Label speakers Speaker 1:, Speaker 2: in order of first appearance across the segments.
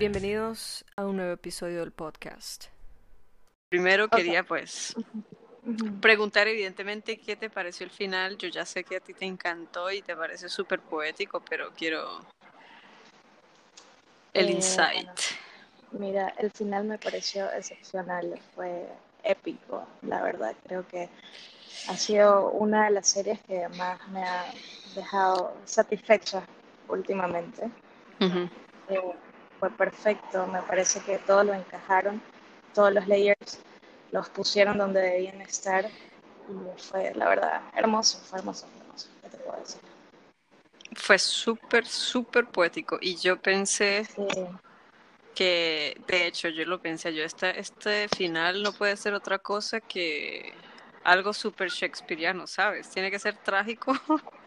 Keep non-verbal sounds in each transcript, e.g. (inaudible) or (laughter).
Speaker 1: Bienvenidos a un nuevo episodio del podcast.
Speaker 2: Primero quería pues preguntar evidentemente qué te pareció el final. Yo ya sé que a ti te encantó y te parece súper poético, pero quiero el
Speaker 3: Eh,
Speaker 2: insight.
Speaker 3: bueno, Mira, el final me pareció excepcional, fue épico, la verdad. Creo que ha sido una de las series que más me ha dejado satisfecha últimamente. Eh, fue perfecto, me parece que todos lo encajaron, todos los layers los pusieron donde debían estar y fue, la verdad, hermoso, fue hermoso, hermoso, ¿qué te puedo decir?
Speaker 2: Fue súper, súper poético y yo pensé
Speaker 3: Sí,
Speaker 2: que, de hecho, yo lo pensé, yo, este, este final no puede ser otra cosa que algo súper shakespeariano, ¿sabes? Tiene que ser trágico. (laughs)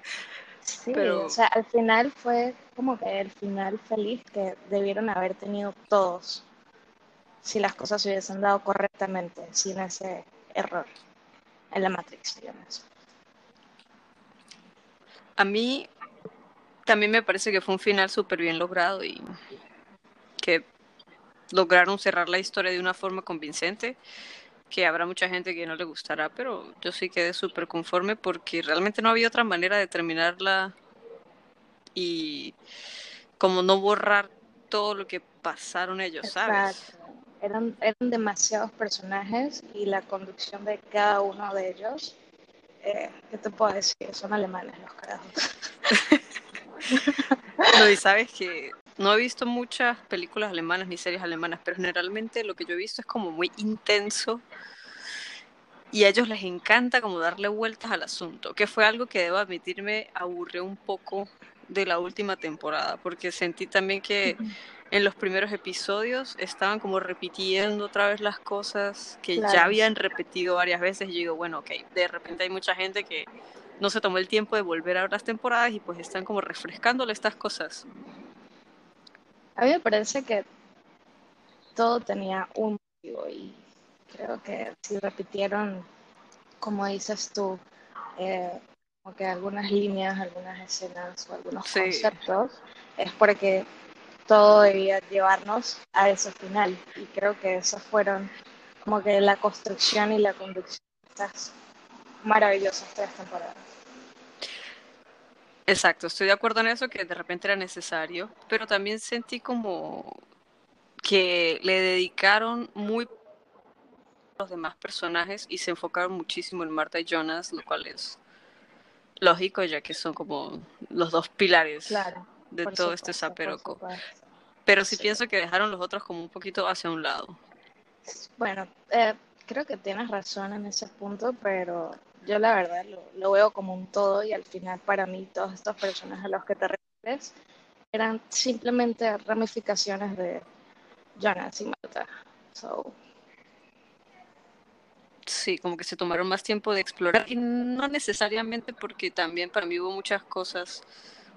Speaker 3: Sí,
Speaker 2: Pero-
Speaker 3: o sea, al final fue como que el final feliz que debieron haber tenido todos si las cosas se hubiesen dado correctamente, sin ese error en la Matrix, digamos.
Speaker 2: A mí también me parece que fue un final súper bien logrado y que lograron cerrar la historia de una forma convincente, que habrá mucha gente que no le gustará, pero yo sí quedé súper conforme porque realmente no había otra manera de terminarla y como no borrar todo lo que pasaron ellos, ¿sabes?
Speaker 3: Exacto. Eran, eran demasiados personajes y la conducción de cada uno de ellos, eh, ¿qué te puedo decir? Son alemanes los carajos. (laughs)
Speaker 2: No, y sabes que no he visto muchas películas alemanas ni series alemanas, pero generalmente lo que yo he visto es como muy intenso y a ellos les encanta como darle vueltas al asunto, que fue algo que debo admitirme aburrió un poco de la última temporada, porque sentí también que en los primeros episodios estaban como repitiendo otra vez las cosas que
Speaker 3: Claro.
Speaker 2: ya habían repetido varias veces y yo digo, bueno, ok, de repente hay mucha gente que no se tomó el tiempo de volver a ver las temporadas y pues están como refrescándole estas cosas.
Speaker 3: A mí me parece que todo tenía un motivo y creo que si repitieron, como dices tú, eh, como que algunas líneas, algunas escenas o algunos
Speaker 2: Sí.
Speaker 3: conceptos, es porque todo debía llevarnos a ese final. Y creo que esas fueron como que la construcción y la conducción de estas maravillosas tres temporadas.
Speaker 2: Exacto, estoy de acuerdo en eso, que de repente era necesario, pero también sentí como que le dedicaron muy a los demás personajes y se enfocaron muchísimo en Marta y Jonas, lo cual es lógico, ya que son como los dos pilares
Speaker 3: Claro.
Speaker 2: de todo este
Speaker 3: supuesto,
Speaker 2: zaperoco. Pero sí
Speaker 3: Sí.
Speaker 2: pienso que dejaron los otros como un poquito hacia un lado.
Speaker 3: Bueno, eh, creo que tienes razón en ese punto, pero yo la verdad lo, lo veo como un todo y al final para mí todos estos personajes a los que te refieres eran simplemente ramificaciones de Jonas y Marta. So,
Speaker 2: Sí, como que se tomaron más tiempo de explorar y no necesariamente porque también para mí hubo muchas cosas,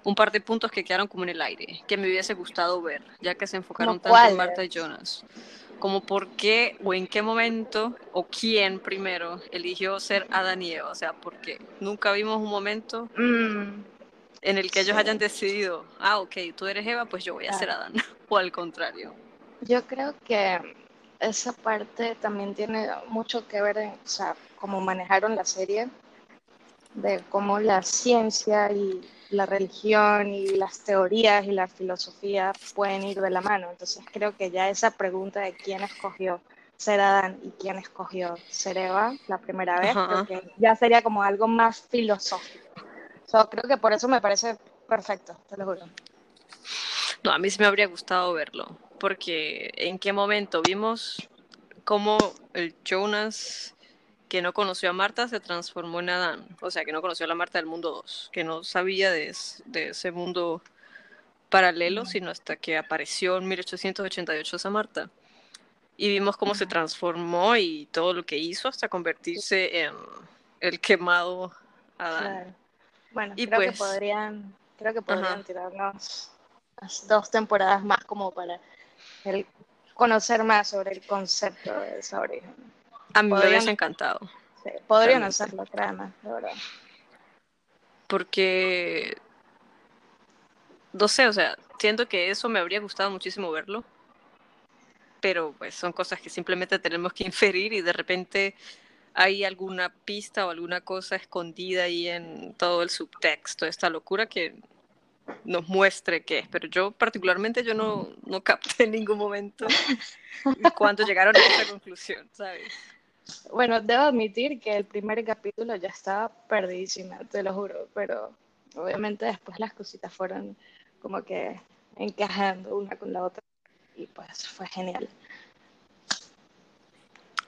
Speaker 2: un par de puntos que quedaron como en el aire, que me hubiese gustado ver, ya que se enfocaron tanto en? Marta y Jonas. Como por qué o en qué momento o quién primero eligió ser Adán y Eva, o sea, porque nunca vimos un momento
Speaker 3: mm,
Speaker 2: en el que ellos
Speaker 3: Sí.
Speaker 2: hayan decidido, ah, ok, tú eres Eva, pues yo voy a ser. Adán, (laughs) o al contrario.
Speaker 3: yo creo que esa parte también tiene mucho que ver en, o sea, cómo manejaron la serie, de cómo la ciencia y la religión y las teorías y la filosofía pueden ir de la mano. Entonces creo que ya esa pregunta de quién escogió ser Adán y quién escogió ser Eva la primera vez,
Speaker 2: Ajá.
Speaker 3: creo que ya sería como algo más filosófico. So, creo que por eso me parece perfecto, te lo juro.
Speaker 2: No, a mí sí me habría gustado verlo, porque en qué momento vimos cómo el Jonas que no conoció a Marta se transformó en Adán, o sea, que no conoció a la Marta del mundo 2, que no sabía de, es- de ese mundo paralelo, sino hasta que apareció en 1888 esa Marta. Y vimos cómo se transformó y todo lo que hizo hasta convertirse en el quemado Adán.
Speaker 3: Claro. Bueno,
Speaker 2: Y
Speaker 3: creo que
Speaker 2: pues-
Speaker 3: podrían, creo que podrían
Speaker 2: Ajá.
Speaker 3: tirarnos dos temporadas más como para el- conocer más sobre el concepto de esa origen.
Speaker 2: A mí me
Speaker 3: Podrían-
Speaker 2: hubiese encantado.
Speaker 3: Sí, podrían
Speaker 2: Realmente.
Speaker 3: hacerlo, créanme, de verdad.
Speaker 2: porque no sé, o sea, siento que eso me habría gustado muchísimo verlo, pero pues son cosas que simplemente tenemos que (laughs) inferir y de repente hay alguna pista o alguna cosa escondida ahí en todo el subtexto, esta locura que nos muestre qué es, pero yo particularmente yo no, no capté en ningún momento (laughs) cuando llegaron a esa conclusión, ¿sabes?
Speaker 3: Bueno, debo admitir que el primer capítulo ya estaba perdidísima, te lo juro, pero obviamente después las cositas fueron como que encajando una con la otra y pues fue genial.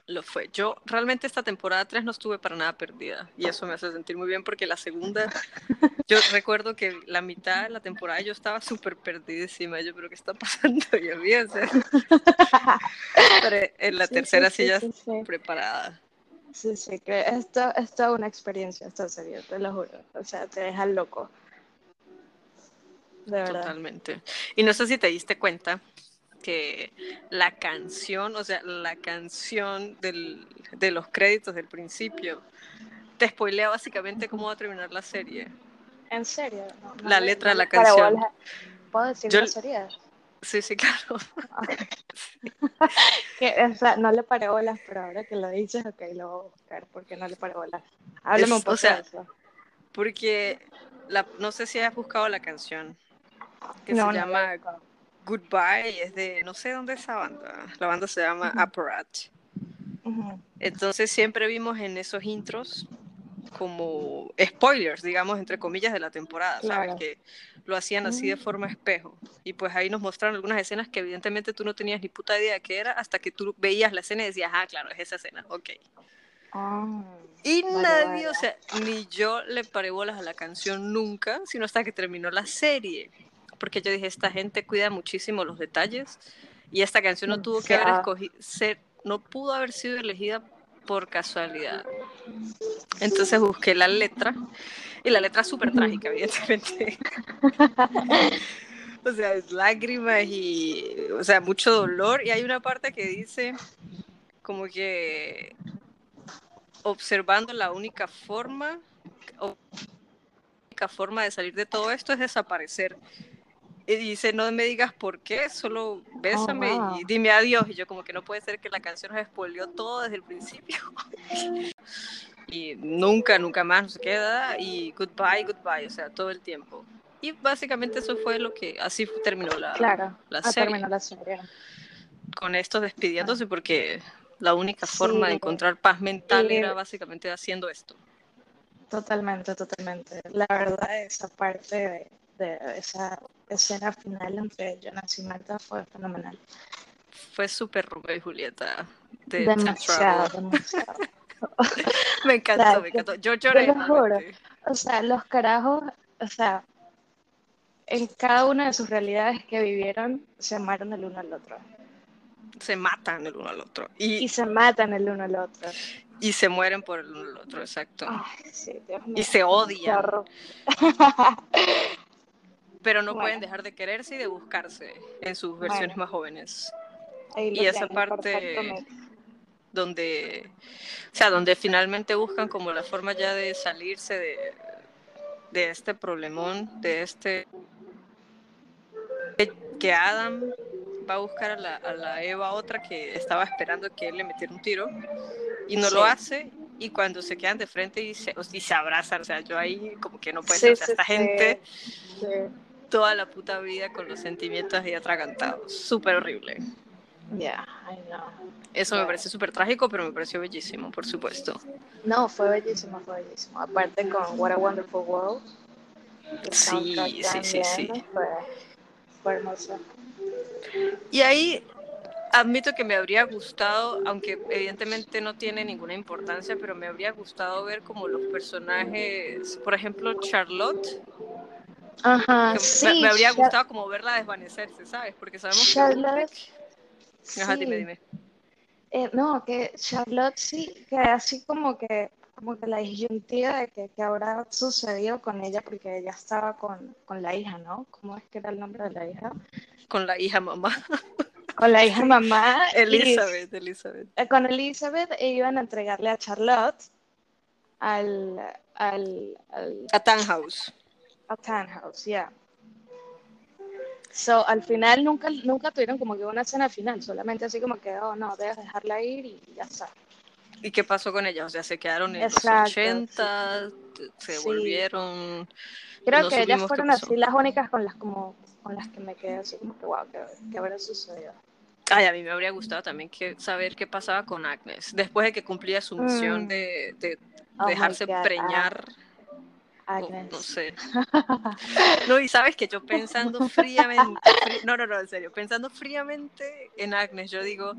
Speaker 2: Lo fue. Yo realmente esta temporada 3 no estuve para nada perdida y eso me hace sentir muy bien porque la segunda, yo recuerdo que la mitad de la temporada yo estaba súper perdidísima. Yo, pero ¿qué está pasando? (laughs) Yo vi, o sea, pero en la
Speaker 3: Sí,
Speaker 2: tercera
Speaker 3: sí,
Speaker 2: sí, ya preparada.
Speaker 3: Sí, sí, que esto es toda una experiencia, esta serie, te lo juro. O sea, te deja loco. De verdad.
Speaker 2: Totalmente. Y no sé si te diste cuenta que la canción, o sea, la canción del, de los créditos del principio, te spoilea básicamente cómo va a terminar la serie.
Speaker 3: ¿En serio? No, no
Speaker 2: La
Speaker 3: le-
Speaker 2: letra de la canción.
Speaker 3: bola. ¿Puedo decir
Speaker 2: Yo-? Sí, sí, claro. (laughs)
Speaker 3: Que, o sea, no le paré bolas, pero ahora que lo dices, ok, lo voy a buscar porque no le paré bolas. Háblame
Speaker 2: Es-
Speaker 3: un
Speaker 2: o
Speaker 3: poco
Speaker 2: sea,
Speaker 3: de eso.
Speaker 2: Porque la, no sé si has buscado la canción que
Speaker 3: No,
Speaker 2: se llama. Goodbye, es de, no sé dónde es esa banda. La banda se llama
Speaker 3: Ujú.
Speaker 2: Apparat.
Speaker 3: Ujú.
Speaker 2: Entonces siempre vimos en esos intros como spoilers, digamos, entre comillas, de la temporada, ¿sabes?
Speaker 3: Claro.
Speaker 2: Que lo hacían así de
Speaker 3: Mm.
Speaker 2: forma espejo. Y pues ahí nos mostraron algunas escenas que evidentemente tú no tenías ni puta idea de qué era hasta que tú veías la escena y decías, ah, claro, es esa escena, ok.
Speaker 3: Ah,
Speaker 2: Y
Speaker 3: Vale,
Speaker 2: nadie,
Speaker 3: vale.
Speaker 2: o sea, ni yo le paré bolas a la canción nunca, sino hasta que terminó la serie. Porque yo dije, esta gente cuida muchísimo los detalles y esta canción no tuvo que haber escogido, ser, no pudo haber sido elegida por casualidad. Entonces busqué la letra y la letra es súper trágica, evidentemente. (laughs) o sea, es lágrimas y, o sea, mucho dolor. Y hay una parte que dice como que observando la única forma, o- única forma de salir de todo esto es desaparecer. Y dice, no me digas por qué, solo bésame
Speaker 3: wow.
Speaker 2: y dime adiós. Y yo como que no puede ser que la canción nos spoileó todo desde el principio. (laughs) y nunca, nunca más nos queda. Y goodbye, goodbye, o sea, todo el tiempo. Y básicamente eso fue lo que, así terminó la,
Speaker 3: claro.
Speaker 2: la
Speaker 3: Ah,
Speaker 2: serie.
Speaker 3: terminó la serie.
Speaker 2: Con estos despidiéndose porque la única forma de
Speaker 3: Sí.
Speaker 2: encontrar paz mental
Speaker 3: Y-
Speaker 2: era básicamente haciendo esto.
Speaker 3: Totalmente, totalmente. La verdad, esa parte de, de esa escena final entre Jonas y Marta fue fenomenal.
Speaker 2: Fue súper Romeo y Julieta de
Speaker 3: Demasiado. (laughs)
Speaker 2: Me encantó,
Speaker 3: sea,
Speaker 2: me encantó. Yo lloré.
Speaker 3: lo juro. O sea, los carajos, o sea, en cada una de sus realidades que vivieron, se amaron el uno al otro.
Speaker 2: Se matan el uno al otro. Y,
Speaker 3: Y se matan el uno al otro.
Speaker 2: y se mueren por el uno al otro, exacto.
Speaker 3: Ay, sí, Dios mío.
Speaker 2: Y se odian. (laughs) Pero no
Speaker 3: Bueno.
Speaker 2: pueden dejar de quererse y de buscarse en sus versiones
Speaker 3: Bueno.
Speaker 2: más jóvenes.
Speaker 3: Lo
Speaker 2: Y esa
Speaker 3: tienes,
Speaker 2: parte- donde, o sea, donde finalmente buscan como la forma ya de salirse de, de este problemón, de este que Adam va a buscar a la, a la Eva otra que estaba esperando que él le metiera un tiro y no lo
Speaker 3: Sí.
Speaker 2: hace y cuando se quedan de frente y se, y se abrazan, o sea, yo ahí como que no puede
Speaker 3: Sí,
Speaker 2: ser, o sea,
Speaker 3: sí,
Speaker 2: esta gente. Toda la puta vida con los sentimientos ahí atragantados, súper horrible.
Speaker 3: Ya, ay no.
Speaker 2: Eso me parece súper trágico, pero me pareció bellísimo, por supuesto.
Speaker 3: No, fue bellísimo, fue bellísimo. Aparte con What a Wonderful World.
Speaker 2: Sí, sí, sí, sí.
Speaker 3: fue hermoso.
Speaker 2: Y ahí admito que me habría gustado, aunque evidentemente no tiene ninguna importancia, pero me habría gustado ver como los personajes, por ejemplo, Charlotte,
Speaker 3: Ajá,
Speaker 2: que
Speaker 3: sí.
Speaker 2: me, me habría gustado como verla desvanecerse, ¿sabes? Porque sabemos que
Speaker 3: Charlotte,
Speaker 2: Ulrich- Ajá, dime,
Speaker 3: sí.
Speaker 2: dime.
Speaker 3: Eh, no, que Charlotte sí, que así como que, como que la disyuntiva de que, que habrá sucedido con ella, porque ella estaba con, con la hija, ¿no? ¿Cómo es que era el nombre de la hija?
Speaker 2: Con la hija mamá,
Speaker 3: Con la hija mamá. (laughs) y-
Speaker 2: Elizabeth, Elizabeth.
Speaker 3: eh, con Elizabeth e iban a entregarle a Charlotte al, al, al
Speaker 2: A Tannhaus.
Speaker 3: A Tannhaus, ya. So, al final nunca, nunca tuvieron como que una escena final, solamente así como que, oh no, debes dejarla ir y ya está.
Speaker 2: ¿Y qué pasó con ellas? O sea, se quedaron en
Speaker 3: Exacto,
Speaker 2: los 80, se volvieron.
Speaker 3: Creo
Speaker 2: No
Speaker 3: que ellas fueron así las únicas con las como con las que me quedé así como que wow, ¿qué, qué habrá sucedido?
Speaker 2: Ay, a mí me habría gustado también que, saber qué pasaba con Agnes. Después de que cumplía su misión
Speaker 3: Mm.
Speaker 2: de, de
Speaker 3: Oh
Speaker 2: dejarse
Speaker 3: ah,
Speaker 2: preñar. o
Speaker 3: Agnes.
Speaker 2: no sé. (laughs) No, y sabes que yo pensando (laughs) fríamente, frí- no, no, no, en serio, pensando fríamente en Agnes, yo digo,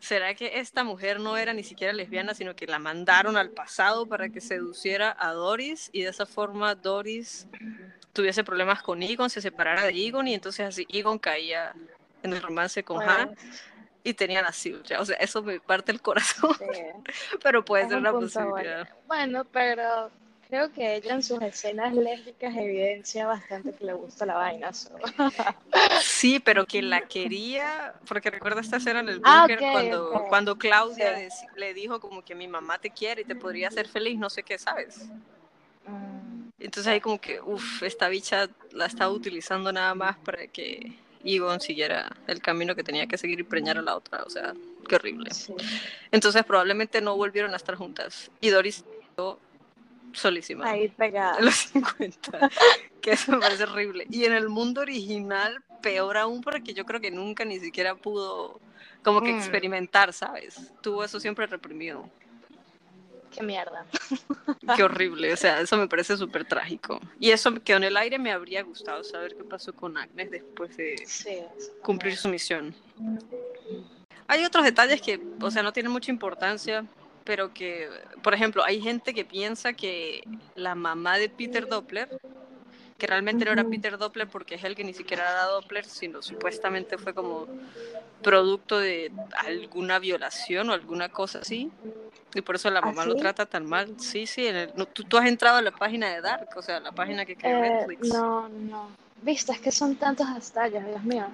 Speaker 2: ¿será que esta mujer no era ni siquiera lesbiana, sino que la mandaron al pasado para que seduciera a Doris y de esa forma Doris tuviese problemas con Egon, se separara de Egon y entonces así Egon caía en el romance con Hannah
Speaker 3: Pues,
Speaker 2: y tenían así, ya, o sea, eso me parte el corazón,
Speaker 3: sí, (laughs)
Speaker 2: pero puede
Speaker 3: es
Speaker 2: ser
Speaker 3: un
Speaker 2: una posibilidad.
Speaker 3: bueno. Bueno, pero creo que ella en sus escenas lésbicas evidencia bastante que le gusta la vaina. so.
Speaker 2: Sí, pero que la quería, porque recuerda esta escena en el
Speaker 3: Ah,
Speaker 2: búnker
Speaker 3: ok,
Speaker 2: cuando,
Speaker 3: ok.
Speaker 2: cuando Claudia le dijo como que mi mamá te quiere y te podría hacer feliz, no sé qué, ¿sabes?
Speaker 3: Mm,
Speaker 2: Entonces ahí como que, uff, esta bicha la estaba utilizando nada más para que Egon siguiera el camino que tenía que seguir y preñar a la otra, o sea, qué horrible.
Speaker 3: sí.
Speaker 2: Entonces probablemente no volvieron a estar juntas y Doris solísima.
Speaker 3: Ahí pegada.
Speaker 2: en los (laughs) 50, que eso me parece horrible. Y en el mundo original, peor aún, porque yo creo que nunca ni siquiera pudo como que
Speaker 3: Mm.
Speaker 2: experimentar, ¿sabes? Tuvo eso siempre reprimido.
Speaker 3: Qué mierda.
Speaker 2: Qué horrible, o sea, eso me parece súper trágico. Y eso quedó en el aire, me habría gustado saber qué pasó con Agnes después de
Speaker 3: Sí.
Speaker 2: cumplir su misión. Hay otros detalles que, o sea, no tienen mucha importancia, pero que, por ejemplo, hay gente que piensa que la mamá de Peter Doppler, que realmente no era. Peter Doppler porque es el que ni siquiera era Doppler, sino supuestamente fue como producto de alguna violación o alguna cosa así. Y por eso la
Speaker 3: ¿Ah,
Speaker 2: mamá lo
Speaker 3: sí?
Speaker 2: trata tan mal. Sí, sí, en el- no, ¿tú, tú has entrado a la página de Dark, o sea, la página que creó
Speaker 3: Eh,
Speaker 2: Netflix.
Speaker 3: no, no. Viste, es que son tantos detalles, Dios mío.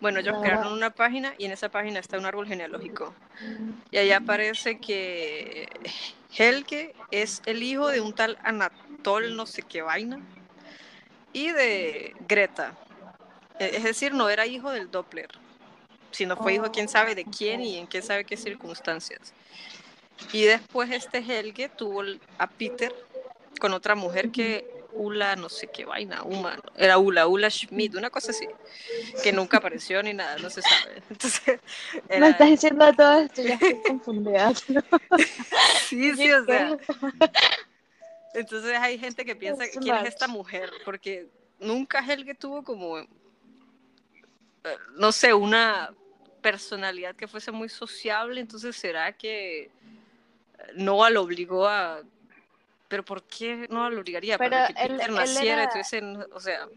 Speaker 2: Bueno, ellos crearon una página y en esa página está un árbol genealógico. Y ahí aparece que Helge es el hijo de un tal Anatol, no sé qué vaina, y de Greta. E- Es decir, no era hijo del Doppler, sino fue hijo quién sabe de quién y en qué sabe qué circunstancias. Y después este Helge tuvo a Peter con otra mujer que Ula, no sé qué vaina, Uma, era Ula, Ula Schmidt, una cosa así, que nunca apareció ni nada, no se sabe. (laughs) Entonces,
Speaker 3: Me estás diciendo todo esto ya estoy (laughs) confundida.
Speaker 2: Sí, sí, o sea. Entonces hay gente que piensa
Speaker 3: Es
Speaker 2: quién es esta mujer, porque nunca Helge tuvo como, eh, no sé, una personalidad que fuese muy sociable, entonces será que Noah lo obligó a... Pero ¿por qué Noah lo obligaría? Para que
Speaker 3: él-
Speaker 2: Peter
Speaker 3: él
Speaker 2: naciera,
Speaker 3: era-
Speaker 2: entonces, en- o sea,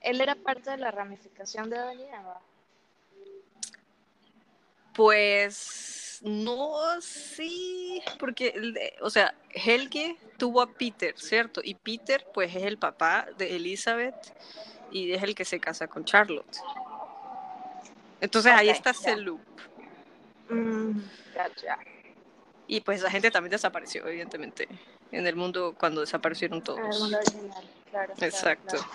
Speaker 3: Él era parte de la ramificación de Adán y Eva.
Speaker 2: pues no, sí, porque, de- o sea, Helge tuvo a Peter, ¿cierto? Y Peter, pues, es el papá de Elizabeth y es el que se casa con Charlotte. Entonces ahí está ese loop.
Speaker 3: Mm, gotcha.
Speaker 2: Y pues esa gente también desapareció, evidentemente, en el mundo cuando desaparecieron
Speaker 3: En el
Speaker 2: todos.
Speaker 3: mundo original, claro.
Speaker 2: Exacto.
Speaker 3: claro.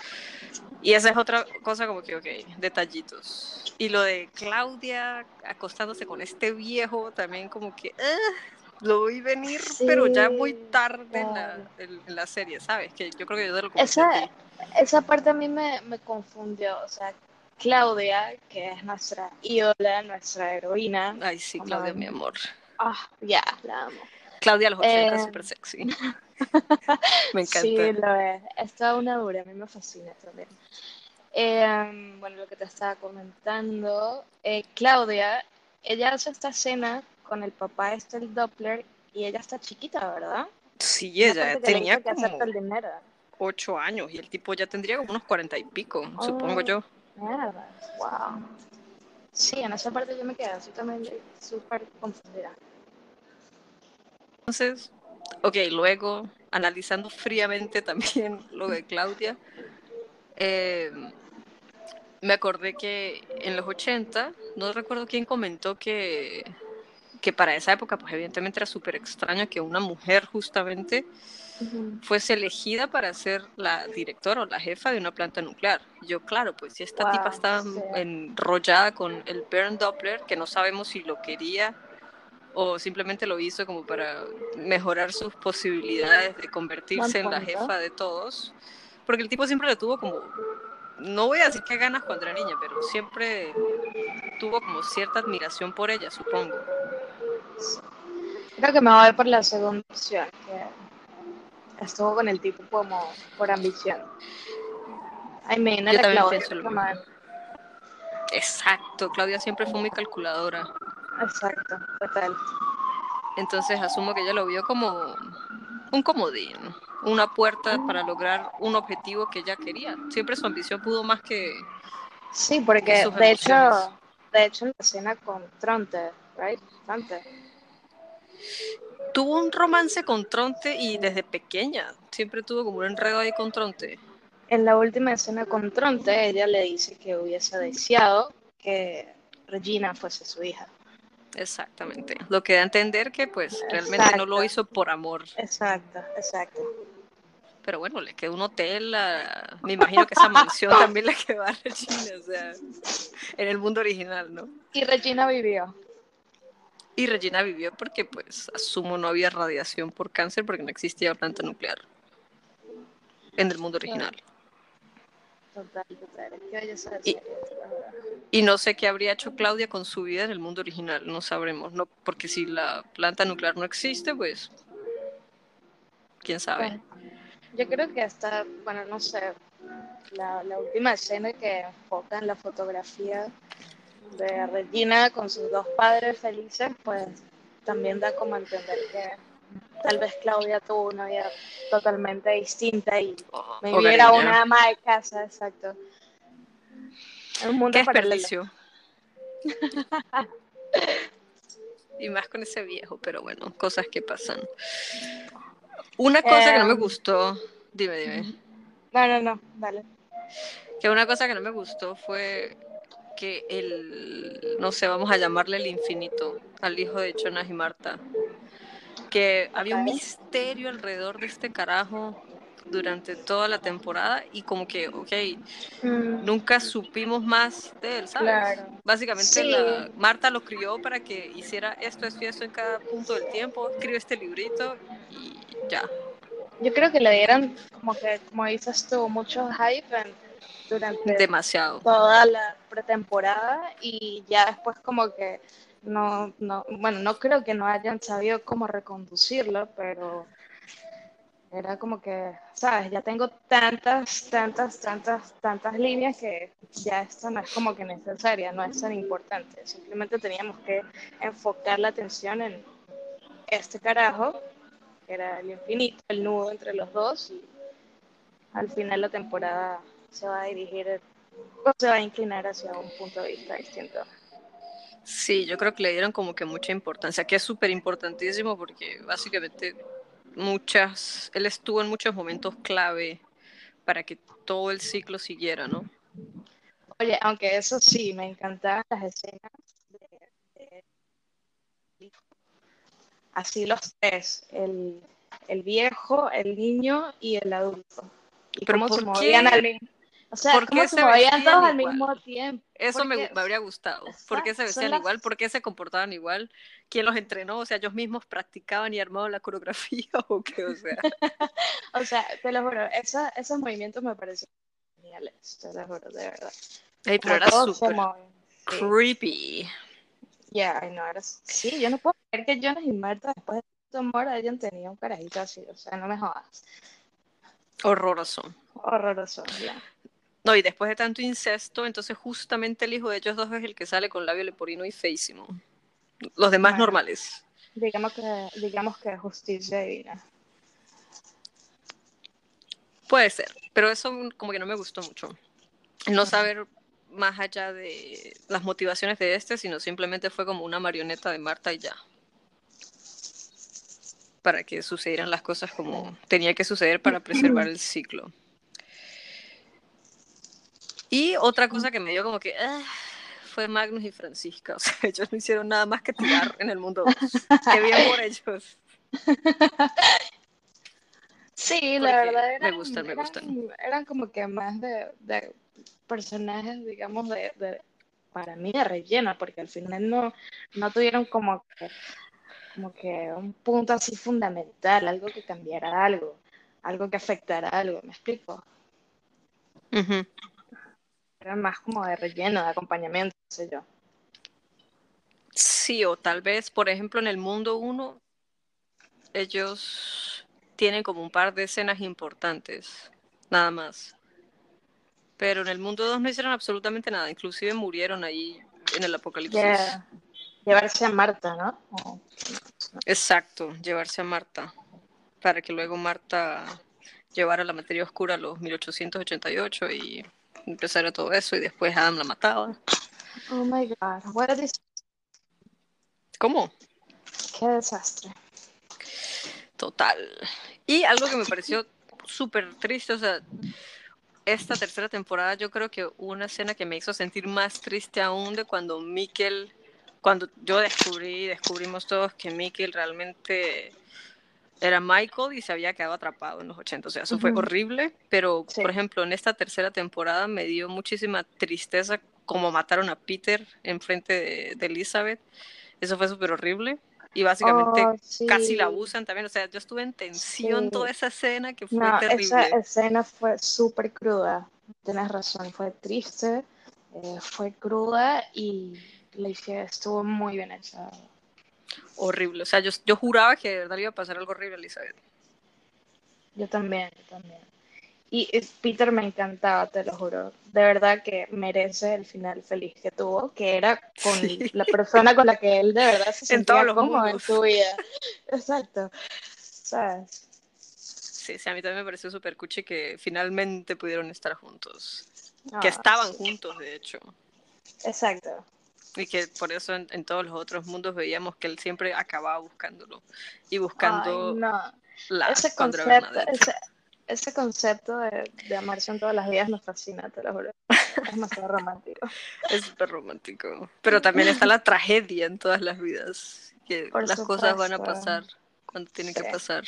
Speaker 2: Y esa es otra cosa como que, ok, detallitos. Y lo de Claudia acostándose con este viejo, también como que, ah, lo vi venir, pero ya muy tarde en la, en, la serie, ¿sabes? Que yo creo que yo te lo
Speaker 3: Esa, esa parte a mí me, me confundió. O sea, Claudia, que es nuestra ídola, nuestra heroína.
Speaker 2: Ay, sí, Claudia, mi amor.
Speaker 3: Ah, ya, la amo.
Speaker 2: Claudia a los 80,
Speaker 3: Eh,
Speaker 2: súper sexy. (laughs) Me encanta.
Speaker 3: Sí, lo es. Es toda una dura, a mí me fascina también. Eh, bueno, lo que te estaba comentando, eh, Claudia, ella hace esta escena con el papá este, el Doppler, y ella está chiquita, ¿verdad?
Speaker 2: Sí, ella
Speaker 3: que
Speaker 2: tenía
Speaker 3: que
Speaker 2: como ocho años y el tipo ya tendría como unos cuarenta y pico, supongo
Speaker 3: Oh.
Speaker 2: yo.
Speaker 3: Mierda, wow. Sí, en esa parte yo me quedé así también súper confundida.
Speaker 2: Entonces, ok, luego, analizando fríamente (laughs) también lo de Claudia, eh, me acordé que en los 80, no recuerdo quién comentó que que para esa época, pues evidentemente era súper extraño que una mujer justamente fuese elegida para ser la directora o la jefa de una planta nuclear. Yo, claro, pues si esta tipa estaba enrollada con el Bern Doppler, que no sabemos si lo quería o simplemente lo hizo como para mejorar sus posibilidades de convertirse en la jefa de todos, porque el tipo siempre le tuvo como, no voy a decir que ganas cuando era niña, pero siempre tuvo como cierta admiración por ella, supongo.
Speaker 3: Creo que me voy por la segunda opción, que estuvo con el tipo como por ambición. I mean, Yo también pienso lo mismo.
Speaker 2: Exacto, Claudia siempre fue muy calculadora.
Speaker 3: Exacto, total.
Speaker 2: Entonces asumo que ella lo vio como un comodín, una puerta para lograr un objetivo que ella quería. Siempre su ambición pudo más que.
Speaker 3: Sí, porque de hecho, de hecho en la escena con Tronte, right? Tronte.
Speaker 2: Tuvo un romance con Tronte y desde pequeña siempre tuvo como un enredo ahí con Tronte.
Speaker 3: En la última escena con Tronte, ella le dice que hubiese deseado que Regina fuese su hija.
Speaker 2: Exactamente. Lo que da a entender que pues realmente no lo hizo por amor.
Speaker 3: Exacto, exacto.
Speaker 2: Pero bueno, le quedó un hotel, me imagino que esa mansión también le quedó a Regina, o sea, en el mundo original, ¿no?
Speaker 3: Y Regina vivió.
Speaker 2: Y Regina vivió porque pues asumo no había radiación por cáncer porque no existía planta nuclear en el mundo original.
Speaker 3: Total, total.
Speaker 2: Y, no sé qué habría hecho Claudia con su vida en el mundo original, no sabremos, no, porque si la planta nuclear no existe, pues quién sabe.
Speaker 3: yo creo que hasta, bueno, no sé, la, la última escena que enfoca en la fotografía de Regina con sus dos padres felices, pues también da como a entender que tal vez Claudia tuvo una vida totalmente distinta y me viera una ama de casa, exacto.
Speaker 2: Un mundo Qué desperdicio. (laughs) y más con ese viejo, pero bueno, cosas que pasan. Una cosa que no me em, gustó, dime, dime.
Speaker 3: No, no, no, dale.
Speaker 2: Que una cosa que no me gustó fue que el, no sé, vamos a llamarle el infinito al hijo de Jonas y Marta que había un misterio alrededor de este carajo durante toda la temporada y como que, ok, mm. nunca supimos más de él, ¿sabes? Básicamente la, Marta lo crió para que hiciera esto, esto y esto en cada punto del tiempo, escribió este librito y ya.
Speaker 3: Yo creo que le dieron, como que, como dices tú, mucho hype durante
Speaker 2: Demasiado.
Speaker 3: toda la pretemporada y ya después como que no, no, bueno, no creo que no hayan sabido cómo reconducirlo, pero era como que, sabes, ya tengo tantas, tantas, tantas, tantas líneas que ya esto no es como que necesaria, no es tan importante. Simplemente teníamos que enfocar la atención en este carajo, que era el infinito, el nudo entre los dos, y al final la temporada se va a dirigir o se va a inclinar hacia un punto de vista distinto.
Speaker 2: Sí, yo creo que le dieron como que mucha importancia, que es súper importantísimo porque básicamente muchas, él estuvo en muchos momentos clave para que todo el ciclo siguiera, ¿no?
Speaker 3: Oye, aunque eso sí, me encantaban las escenas de, así los tres, el, el, viejo, el niño y el adulto. Y cómo se movían al mismo o sea, ¿Por qué se, movían todos al mismo tiempo.
Speaker 2: Eso me, me, habría gustado. ¿Por qué se vestían igual? ¿Por qué se comportaban igual? ¿Quién los entrenó? O sea, ellos mismos practicaban y armaban la coreografía (laughs) o qué, o sea. (laughs)
Speaker 3: o sea, te lo juro, esos movimientos me parecen geniales, te lo juro, de verdad.
Speaker 2: Ey, pero era súper creepy.
Speaker 3: Ya, yeah, no, era... sí, yo no puedo creer que Jonas y Marta después de amor hayan tenido un carajito así, o sea, no me jodas.
Speaker 2: Horroroso.
Speaker 3: Horroroso, ya.
Speaker 2: No, y después de tanto incesto, entonces justamente el hijo de ellos dos es el que sale con labio leporino y feísimo. Los demás normales.
Speaker 3: Digamos que, digamos que justicia divina.
Speaker 2: Puede ser, pero eso como que no me gustó mucho. No saber más allá de las motivaciones de este, sino simplemente fue como una marioneta de Marta y ya. Para que sucedieran las cosas como tenía que suceder para preservar el ciclo. Y otra cosa que me dio como que ah, fue Magnus y Francisca. (laughs) O sea, ellos no hicieron nada más que tirar en el mundo 2. Qué bien por (laughs) ellos.
Speaker 3: Sí, la verdad
Speaker 2: me
Speaker 3: eran,
Speaker 2: gustan, me gustan.
Speaker 3: eran, eran como que más de, de personajes, digamos, de, de- para mí de relleno, porque al final no, no tuvieron como que, como que un punto así fundamental, algo que cambiara algo, algo que afectara algo, ¿me explico? Eran más como de relleno, de acompañamiento, no sé yo.
Speaker 2: Sí, o tal vez, por ejemplo, en el mundo 1, ellos tienen como un par de escenas importantes, nada más. Pero en el mundo 2 no hicieron absolutamente nada, inclusive murieron ahí en el apocalipsis.
Speaker 3: Yeah. Llevarse a Marta, ¿no?
Speaker 2: Exacto, llevarse a Marta, para que luego Marta llevara la materia oscura a los 1888 y empezara todo eso y después Adam la mataba.
Speaker 3: Oh my God, what a
Speaker 2: ¿Cómo?
Speaker 3: qué desastre.
Speaker 2: Total. Y algo que me pareció súper triste, o sea, esta tercera temporada yo creo que una escena que me hizo sentir más triste aún de cuando Mikkel, cuando yo descubrí, descubrimos todos que Mikkel realmente era Michael y se había quedado atrapado en los 80. O sea, eso fue
Speaker 3: Ujú.
Speaker 2: horrible, pero
Speaker 3: Sí.
Speaker 2: por ejemplo, en esta tercera temporada me dio muchísima tristeza como mataron a Peter en frente de, de Elizabeth. Eso fue súper horrible. Y básicamente
Speaker 3: Oh,
Speaker 2: casi la
Speaker 3: sí.
Speaker 2: abusan también. O sea, yo estuve en tensión
Speaker 3: Sí.
Speaker 2: toda esa escena que fue
Speaker 3: No,
Speaker 2: terrible.
Speaker 3: esa escena fue súper cruda. Tienes razón, fue triste, eh, fue cruda y la hicieron, estuvo muy bien hecha.
Speaker 2: Horrible. O sea, yo, yo juraba que de verdad le iba a pasar algo horrible a Elizabeth.
Speaker 3: Yo también, yo también. Y Peter me encantaba, te lo juro. De verdad que merece el final feliz que tuvo, que era con
Speaker 2: Sí.
Speaker 3: la persona con la que él de verdad se (laughs)
Speaker 2: En
Speaker 3: sentía cómodo en su vida. (laughs) Exacto. ¿Sabes?
Speaker 2: Sí, sí, a mí también me pareció súper cuchi que finalmente pudieron estar juntos.
Speaker 3: Ah,
Speaker 2: que estaban
Speaker 3: sí.
Speaker 2: juntos, de hecho.
Speaker 3: Exacto.
Speaker 2: Y que por eso en, en todos los otros mundos veíamos que él siempre acababa buscándolo. Y buscando
Speaker 3: Ay, no.
Speaker 2: la
Speaker 3: ese concepto, ese, ese concepto de, de amarse en todas las vidas me fascina, te lo juro. Es demasiado romántico. (laughs)
Speaker 2: Es súper romántico. Pero también está la tragedia en todas las vidas. Que
Speaker 3: Por
Speaker 2: las cosas van a
Speaker 3: supuesto.
Speaker 2: pasar cuando tienen que
Speaker 3: Sí.
Speaker 2: pasar.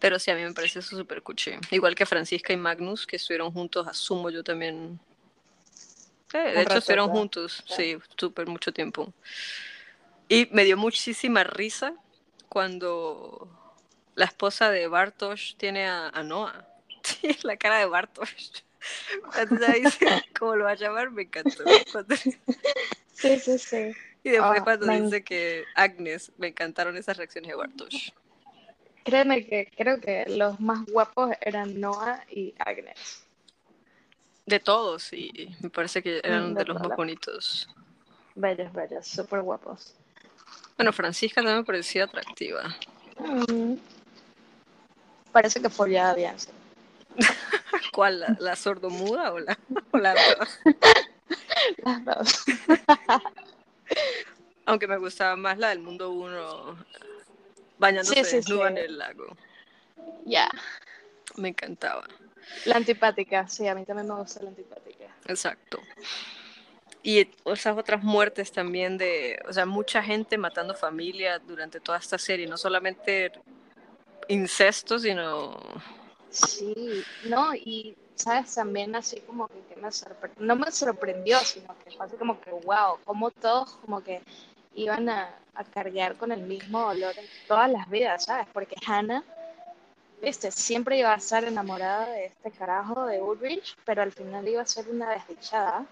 Speaker 2: Pero sí, a mí me parece eso súper cuchi. Igual que Francisca y Magnus, que estuvieron juntos, asumo yo también. Sí, de hecho, estuvieron
Speaker 3: ratote.
Speaker 2: juntos,
Speaker 3: Sí.
Speaker 2: súper mucho tiempo. Y me dio muchísima risa cuando la esposa de Bartosz tiene a, a Noah. (laughs) Sí, la cara de Bartosz. Cuando dice (laughs) cómo lo va a llamar, me encantó. Cuando-
Speaker 3: Sí, sí, sí.
Speaker 2: y después
Speaker 3: Ah,
Speaker 2: cuando dice que Agnes, me encantaron esas reacciones de Bartosz.
Speaker 3: Créeme que creo que los más guapos eran Noah y Agnes.
Speaker 2: De todos, y me parece que eran de
Speaker 3: de
Speaker 2: los más bonitos.
Speaker 3: Bellos, bellos, súper guapos.
Speaker 2: Bueno, Francisca también me parecía atractiva.
Speaker 3: Mm. Parece que follaba bien. sí. (laughs)
Speaker 2: ¿Cuál? ¿La, la sordomuda o la, o la? (laughs)
Speaker 3: Las dos. (laughs)
Speaker 2: Aunque me gustaba más la del mundo 1 bañándose
Speaker 3: Sí, sí,
Speaker 2: desnuda
Speaker 3: sí.
Speaker 2: en el lago.
Speaker 3: Ya.
Speaker 2: Me encantaba.
Speaker 3: La antipática, sí, a mí también me gusta la antipática.
Speaker 2: Exacto. Y esas otras muertes también de, o sea, mucha gente matando familia durante toda esta serie, no solamente incesto, sino
Speaker 3: Sí, no, y sabes, también así como que, que me sorpre- no me sorprendió, sino que fue así como que, wow, como todos como que iban a, a cargar con el mismo dolor en todas las vidas, ¿sabes? Porque Hannah, viste, siempre iba a estar enamorada de este carajo de Ulrich, pero al final iba a ser una desdichada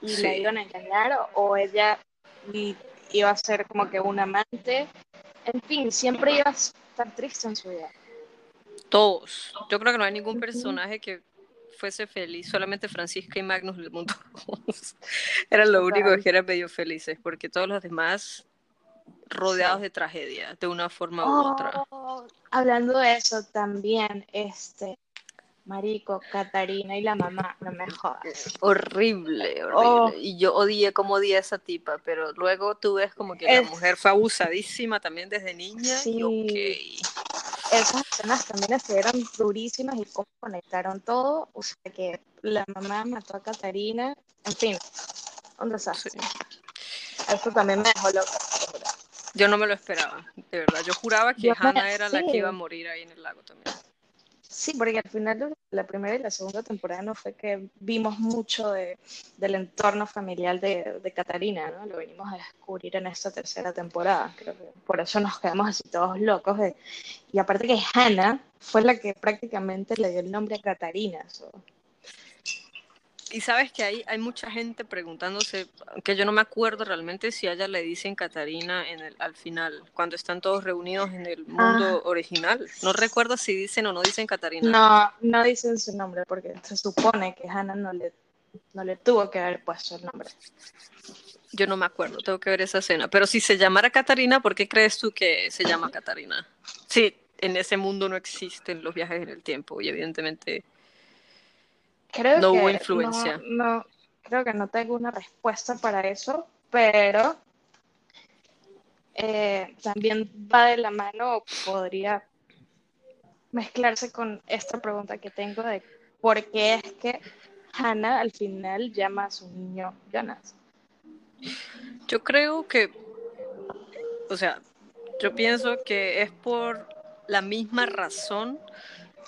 Speaker 3: y
Speaker 2: Sí.
Speaker 3: la iban a engañar o ella iba a ser como que un amante, en fin, siempre iba a estar triste en su vida.
Speaker 2: todos. Yo creo que no hay ningún personaje que fuese feliz, solamente Francisca y Magnus del mundo. (laughs) eran lo único que eran medio felices, porque todos los demás rodeados de tragedia, de una forma u otra.
Speaker 3: Oh, hablando de eso también, este, Marico, Catarina y la mamá, no me jodas.
Speaker 2: Horrible, horrible.
Speaker 3: Oh.
Speaker 2: Y yo odié como odié a esa tipa, pero luego tú ves como que la mujer fue abusadísima también desde niña y
Speaker 3: Sí.
Speaker 2: ok.
Speaker 3: Esas escenas también estuvieron durísimas y cómo conectaron todo, o sea que la mamá mató a Catarina, en fin, Un desastre.
Speaker 2: Sí.
Speaker 3: Eso también me dejó loca.
Speaker 2: Yo no me lo esperaba, de verdad. Yo juraba que
Speaker 3: Yo me-
Speaker 2: Hannah era la que iba a morir ahí en el lago también.
Speaker 3: Sí, porque al final la primera y la segunda temporada no fue que vimos mucho de, del entorno familiar de, de Catarina, ¿no? Lo venimos a descubrir en esta tercera temporada. Creo que por eso nos quedamos así todos locos. de- y aparte que Hannah fue la que prácticamente le dio el nombre a Catarina. so.
Speaker 2: Y sabes que hay, hay mucha gente preguntándose, que yo no me acuerdo realmente si a ella le dicen Catarina en el, al final, cuando están todos reunidos en el mundo original. No recuerdo si dicen o no dicen Catarina.
Speaker 3: No, no dicen su nombre porque se supone que Hannah no le, no le tuvo que haber puesto el nombre.
Speaker 2: Yo no me acuerdo, tengo que ver esa escena. Pero si se llamara Catarina, ¿por qué crees tú que se llama Catarina? Sí, en ese mundo no existen los viajes en el tiempo y evidentemente
Speaker 3: Creo
Speaker 2: No
Speaker 3: que
Speaker 2: hubo influencia.
Speaker 3: No, no- creo que no tengo una respuesta para eso, pero eh, también va de la mano o podría mezclarse con esta pregunta que tengo de por qué es que Hannah al final llama a su niño Jonas.
Speaker 2: Yo creo que, o sea, yo pienso que es por la misma razón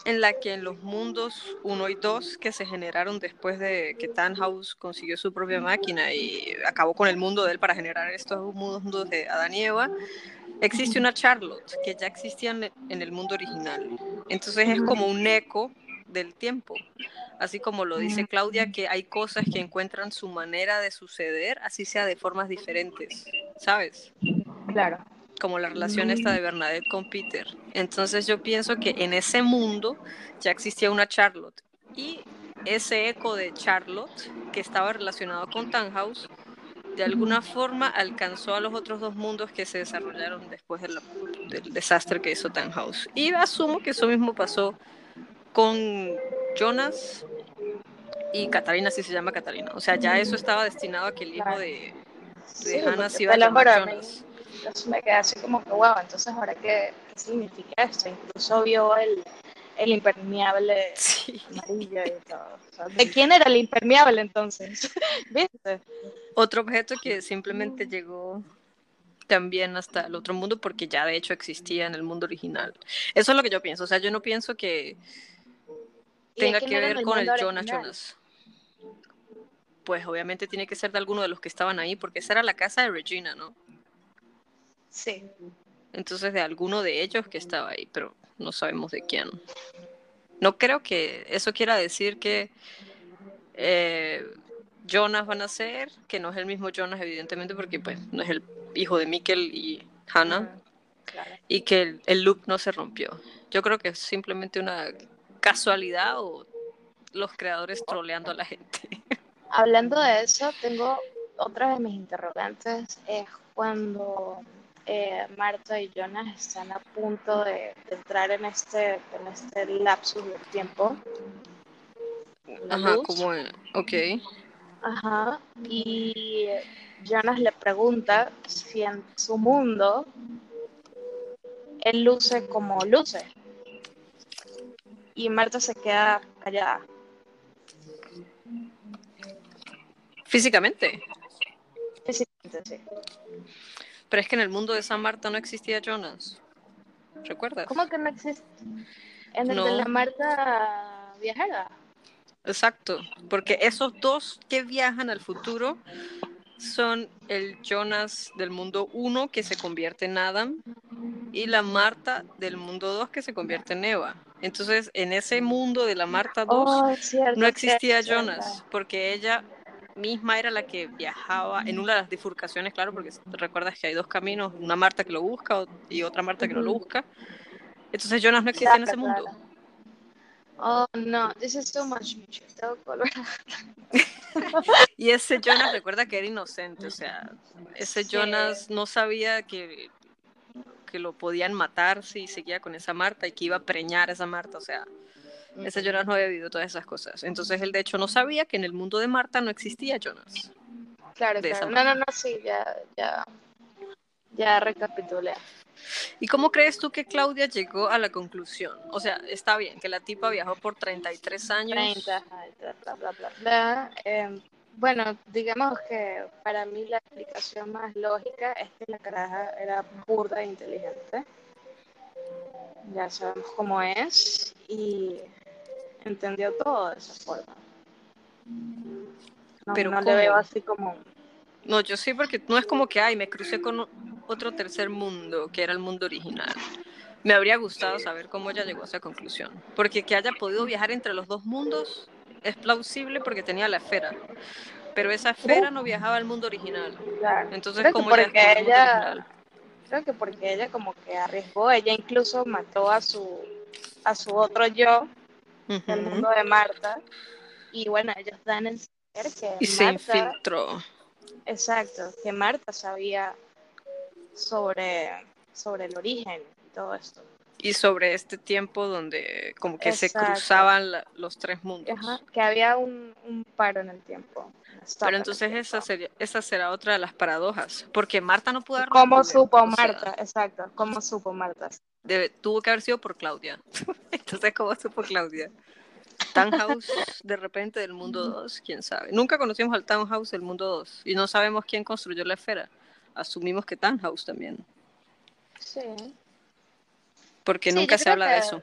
Speaker 2: en la que en los mundos 1 y 2 que se generaron después de que Tannhaus consiguió su propia máquina y acabó con el mundo de él para generar estos mundos de Adán y Eva, existe una Charlotte que ya existía en el mundo original. Entonces es como un eco del tiempo. Así como lo dice Claudia, que hay cosas que encuentran su manera de suceder, así sea de formas diferentes, ¿sabes?
Speaker 3: Claro.
Speaker 2: Como la relación esta de Bernadette con Peter. Entonces yo pienso que en ese mundo ya existía una Charlotte. Y ese eco de Charlotte, que estaba relacionado con Tannhaus, de alguna forma alcanzó a los otros dos mundos que se desarrollaron después de la- del desastre que hizo Tannhaus. Y asumo que eso mismo pasó con Jonas y Catarina, si se llama Catarina. O sea, ya eso estaba destinado a que el hijo
Speaker 3: Claro.
Speaker 2: de,
Speaker 3: Sí,
Speaker 2: de Hannah se iba a llamar Jonas.
Speaker 3: Entonces me quedé así como que, wow, entonces ahora qué, qué significa esto. Incluso vio el, el impermeable (laughs)
Speaker 2: Sí.
Speaker 3: amarillo y todo. O sea, ¿De (laughs) quién era el impermeable entonces? (laughs) ¿Viste?
Speaker 2: Otro objeto que simplemente llegó también hasta el otro mundo porque ya de hecho existía en el mundo original. Eso es lo que yo pienso. O sea, yo no pienso que
Speaker 3: ¿Y de
Speaker 2: tenga que ver
Speaker 3: el
Speaker 2: con el Jonas
Speaker 3: original?
Speaker 2: Jonas. Pues obviamente tiene que ser de alguno de los que estaban ahí porque esa era la casa de Regina, ¿no?
Speaker 3: Sí.
Speaker 2: Entonces de alguno de ellos que estaba ahí, pero no sabemos de quién. No creo que eso quiera decir que eh, Jonas van a ser, que no es el mismo Jonas evidentemente porque pues no es el hijo de Mikkel y Hannah
Speaker 3: Ah, claro.
Speaker 2: y que el, el loop no se rompió. Yo creo que es simplemente una casualidad o los creadores troleando a la gente.
Speaker 3: Hablando de eso, tengo otra de mis interrogantes, es cuando eh, Marta y Jonas están a punto de, de entrar en este, en este lapsus del tiempo.
Speaker 2: Ajá,
Speaker 3: luz.
Speaker 2: como, ok.
Speaker 3: Ajá, y Jonas le pregunta si en su mundo él luce como luce. Y Marta se queda callada.
Speaker 2: Físicamente.
Speaker 3: Físicamente, sí.
Speaker 2: Pero es que en el mundo de San Marta no existía Jonas. ¿Recuerdas?
Speaker 3: ¿Cómo que no existe? En el
Speaker 2: No.
Speaker 3: de la Marta viajera.
Speaker 2: Exacto, porque esos dos que viajan al futuro son el Jonas del mundo 1 que se convierte en Adam y la Marta del mundo 2 que se convierte en Eva. Entonces, en ese mundo de la Marta 2
Speaker 3: Oh,
Speaker 2: no existía. Jonas, porque ella misma era la que viajaba en una de las bifurcaciones, claro, porque recuerdas que hay dos caminos, una Marta que lo busca y otra Marta que no lo busca. Entonces Jonas no existía en ese mundo.
Speaker 3: Oh, no, this is too much. (laughs)
Speaker 2: Y ese Jonas recuerda que era inocente, o sea, ese. Jonas no sabía que, que lo podían matar si seguía con esa Marta y que iba a preñar a esa Marta, o sea, ese Jonas no había vivido todas esas cosas. Entonces él de hecho no sabía que en el mundo de Marta no existía Jonas.
Speaker 3: Claro, claro. No, no, no, sí, ya, ya, ya recapitulé.
Speaker 2: ¿Y cómo crees tú que Claudia llegó a la conclusión? O sea, está bien que la tipa viajó por 33 años.
Speaker 3: 30, bla, bla, bla, bla, bla. Eh, Bueno, digamos que para mí la explicación más lógica es que la caraja era burda e inteligente. Ya sabemos cómo es y entendió todo de esa forma. No,
Speaker 2: Pero
Speaker 3: no le veo así como...
Speaker 2: No, yo sí, porque no es como que, ay, me crucé con otro tercer mundo, que era el mundo original. Me habría gustado saber cómo ella llegó a esa conclusión. Porque que haya podido viajar entre los dos mundos es plausible porque tenía la esfera. Pero esa esfera no viajaba al mundo original.
Speaker 3: Claro.
Speaker 2: Entonces,
Speaker 3: Creo que
Speaker 2: ¿cómo ella
Speaker 3: porque ella-
Speaker 2: original?
Speaker 3: Creo que porque ella como que arriesgó, ella incluso mató a su a su otro yo, mundo de Marta, y bueno, ellos dan en saber que
Speaker 2: Y se
Speaker 3: Marta,
Speaker 2: infiltró.
Speaker 3: exacto, que Marta sabía sobre, sobre el origen y todo esto.
Speaker 2: Y sobre este tiempo donde como que se cruzaban la- los tres mundos.
Speaker 3: Ajá, que había un, un paro en el tiempo.
Speaker 2: Pero entonces esa, sería, esa será otra de las paradojas. Porque Marta no pudo haber
Speaker 3: ¿Cómo supo
Speaker 2: o sea,
Speaker 3: Marta? Exacto, ¿cómo supo Marta?
Speaker 2: debe- tuvo que haber sido por Claudia. (laughs) Entonces, ¿cómo supo Claudia? Townhouse de repente del mundo 2, quién sabe. Nunca conocimos al Townhouse del mundo 2 y no sabemos quién construyó la esfera. Asumimos que Townhouse también,
Speaker 3: Sí.
Speaker 2: porque
Speaker 3: Sí,
Speaker 2: nunca se habla de eso.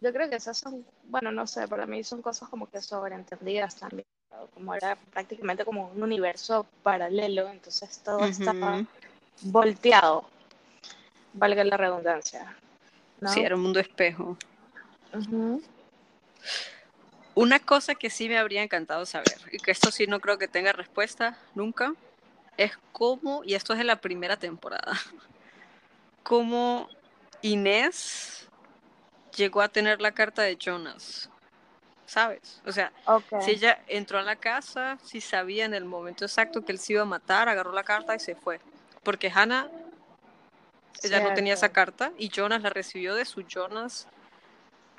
Speaker 3: Yo creo que esas son, bueno, no sé, para mí son cosas como que sobreentendidas también. Como era prácticamente como un universo paralelo, entonces todo estaba volteado, valga la redundancia. ¿no?
Speaker 2: Sí, era un mundo espejo. Una cosa que sí me habría encantado saber, y que esto sí no creo que tenga respuesta nunca, es cómo, y esto es de la primera temporada, (laughs) cómo Inés llegó a tener la carta de Jonas. ¿Sabes? O sea, si ella entró a la casa, si sabía en el momento exacto que él se iba a matar, agarró la carta y se fue. Porque Hannah, ella no tenía esa carta y Jonas la recibió de su Jonas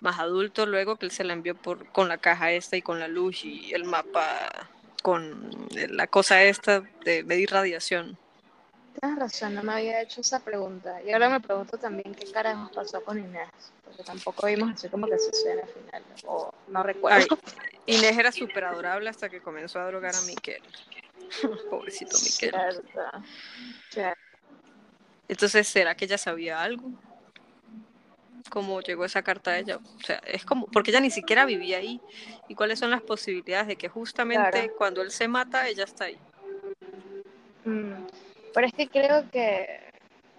Speaker 2: más adulto luego que él se la envió por, con la caja esta y con la luz y el mapa con la cosa esta de medir radiación.
Speaker 3: Tienes razón, no me había hecho esa pregunta. Y ahora me pregunto también qué carajos pasó con Inés, porque tampoco vimos así como que se escena final, o no recuerdo.
Speaker 2: Ay, Inés era súper adorable hasta que comenzó a drogar a Miquel. (laughs) Pobrecito Miquel.
Speaker 3: Cierto. Cierto.
Speaker 2: Entonces, ¿será que ella sabía algo? ¿Cómo llegó esa carta a ella? O sea, es como, porque ella ni siquiera vivía ahí. ¿Y cuáles son las posibilidades de que justamente
Speaker 3: Claro.
Speaker 2: cuando él se mata, ella está ahí?
Speaker 3: Mm, Pero es que creo que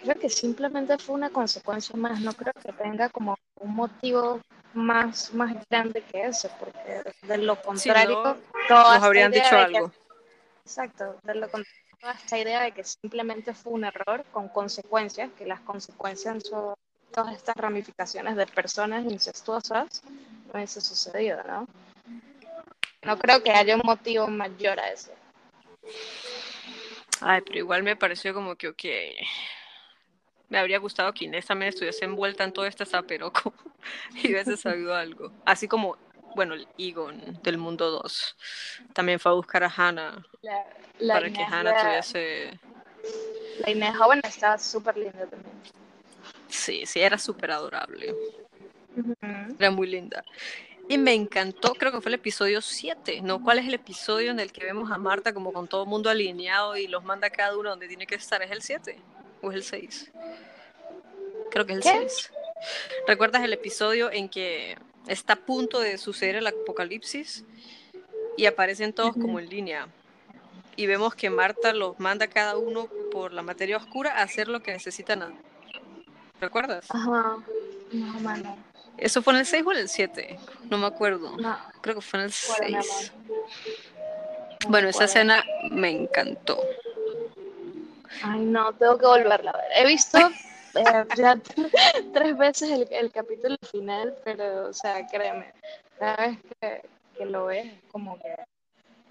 Speaker 3: creo que simplemente fue una consecuencia más, no creo que tenga como un motivo más, más grande que ese, porque de lo contrario,
Speaker 2: no,
Speaker 3: toda
Speaker 2: Nos habrían dicho
Speaker 3: que-
Speaker 2: algo.
Speaker 3: exacto, de lo contrario, toda esta idea de que simplemente fue un error con consecuencias, que las consecuencias son todas estas ramificaciones de personas incestuosas, no hubiese sucedido, ¿no? No creo que haya un motivo mayor a eso.
Speaker 2: Ay, pero igual me pareció como que, ok. Me habría gustado que Inés también estuviese envuelta en todo este zaperoco (laughs) y hubiese sabido algo. Así como, bueno, el Egon del mundo 2 también fue a buscar a Hannah
Speaker 3: La, la
Speaker 2: para que
Speaker 3: Inés
Speaker 2: Hannah
Speaker 3: de-
Speaker 2: tuviese.
Speaker 3: La Inés joven estaba súper linda también.
Speaker 2: Sí, sí, era súper adorable. Era muy linda. Y me encantó, creo que fue el episodio 7, ¿no? ¿Cuál es el episodio en el que vemos a Marta como con todo el mundo alineado y los manda cada uno donde tiene que estar? ¿Es el 7 o es el 6? Creo que es el
Speaker 3: ¿Qué?
Speaker 2: 6. ¿Recuerdas el episodio en que está a punto de suceder el apocalipsis y aparecen todos como en línea? Y vemos que Marta los manda cada uno por la materia oscura a hacer lo que necesitan. ¿Recuerdas?
Speaker 3: Ajá. No.
Speaker 2: ¿Eso fue en el 6 o en el 7? No me acuerdo.
Speaker 3: No.
Speaker 2: Creo que fue en el
Speaker 3: Bueno, mi
Speaker 2: 6.
Speaker 3: amor. No
Speaker 2: Bueno, esa escena me encantó.
Speaker 3: Ay, no, tengo que volverla a ver. He visto eh, ya (laughs) tres veces el, el capítulo final, pero, o sea, créeme, cada vez que, que lo ves, es como que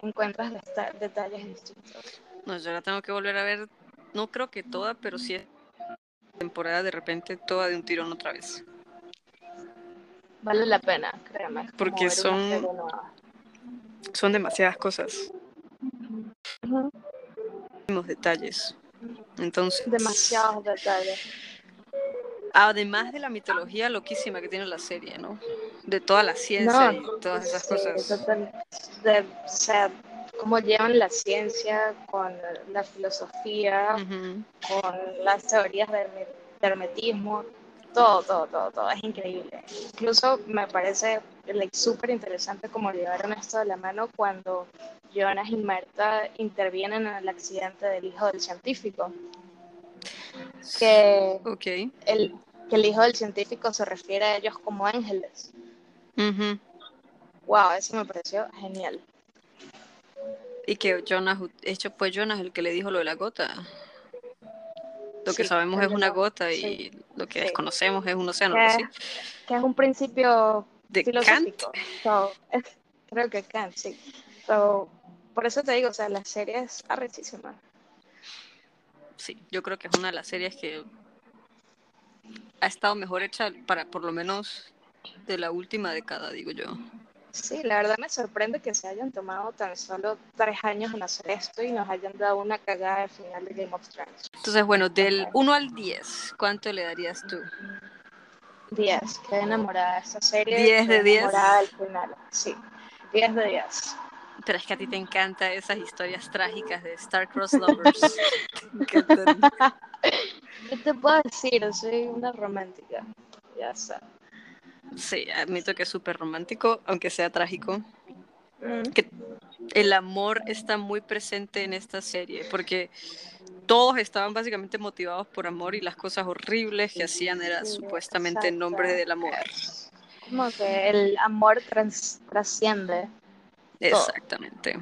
Speaker 3: encuentras detalles distintos.
Speaker 2: No, yo la tengo que volver a ver. No creo que toda, pero sí es temporada de repente toda de un tirón otra vez.
Speaker 3: Vale la pena, créeme.
Speaker 2: Porque son-. Son demasiadas cosas, muchísimos detalles. Entonces,
Speaker 3: Demasiados detalles.
Speaker 2: además de la mitología loquísima que tiene la serie, ¿no? De toda la ciencia y todas esas
Speaker 3: sí,
Speaker 2: cosas.
Speaker 3: de- o sea, cómo llevan la ciencia con la filosofía, con las teorías del her- hermetismo, todo, todo, todo, todo, es increíble. Incluso me parece like, súper interesante cómo llevaron esto de la mano cuando Jonas y Marta intervienen en el accidente del hijo del científico, que
Speaker 2: Ok.
Speaker 3: el, que el hijo del científico se refiere a ellos como ángeles.
Speaker 2: Ujú.
Speaker 3: Wow, eso me pareció genial.
Speaker 2: Y que Jonas, hecho fue Jonas el que le dijo lo de la gota. Lo que
Speaker 3: Sí,
Speaker 2: sabemos es una gota
Speaker 3: sí.
Speaker 2: y lo que
Speaker 3: Sí.
Speaker 2: desconocemos es un océano,
Speaker 3: Que, que es un principio
Speaker 2: De Kant.
Speaker 3: filosófico. So, es- (laughs) creo que Kant, sí. So, por eso te digo, o sea, la serie es arrechísima.
Speaker 2: Sí, yo creo que es una de las series que ha estado mejor hecha para por lo menos de la última década, digo yo.
Speaker 3: Sí, la verdad me sorprende que se hayan tomado tan solo tres años en hacer esto y nos hayan dado una cagada al final de Game of Thrones.
Speaker 2: Entonces, bueno, del
Speaker 3: Ajá.
Speaker 2: 1 al 10, ¿cuánto le darías tú?
Speaker 3: 10, quedé enamorada de esta serie.
Speaker 2: 10 de
Speaker 3: quedé
Speaker 2: 10.
Speaker 3: enamorada del final. Sí, 10 de 10.
Speaker 2: Pero es que a ti te encantan esas historias trágicas de Star-Crossed Lovers. (laughs)
Speaker 3: ¿Qué te puedo decir? Soy una romántica. Ya está.
Speaker 2: Sí, admito que es súper romántico, aunque sea trágico.
Speaker 3: Mm.
Speaker 2: que el amor está muy presente en esta serie, porque todos estaban básicamente motivados por amor y las cosas horribles que hacían era
Speaker 3: Sí,
Speaker 2: supuestamente en nombre del amor.
Speaker 3: Como que el amor trans- trasciende.
Speaker 2: Exactamente.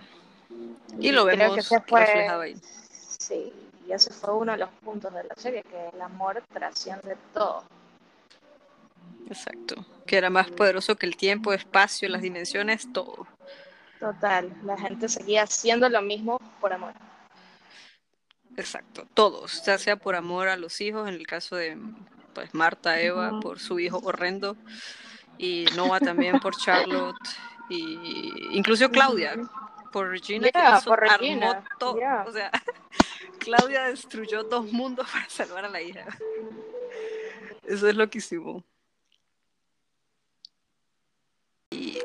Speaker 2: Y lo
Speaker 3: creo
Speaker 2: vemos
Speaker 3: que ese fue-
Speaker 2: reflejado ahí.
Speaker 3: Sí, y ese fue uno de los puntos de la serie, que el amor trasciende todo.
Speaker 2: Exacto. Que era más poderoso que el tiempo, espacio, las dimensiones, todo.
Speaker 3: Total, la gente seguía haciendo lo mismo por amor.
Speaker 2: Exacto. Todos, ya sea por amor a los hijos, en el caso de pues Marta, Eva, por su hijo horrendo, y Noah también por (laughs) Charlotte, y incluso Claudia, por Regina,
Speaker 3: Yeah,
Speaker 2: que hizo,
Speaker 3: por Regina,
Speaker 2: armó todo.
Speaker 3: yeah.
Speaker 2: O sea, (laughs) Claudia destruyó dos mundos (laughs) para salvar a la hija. Eso es loquísimo. Y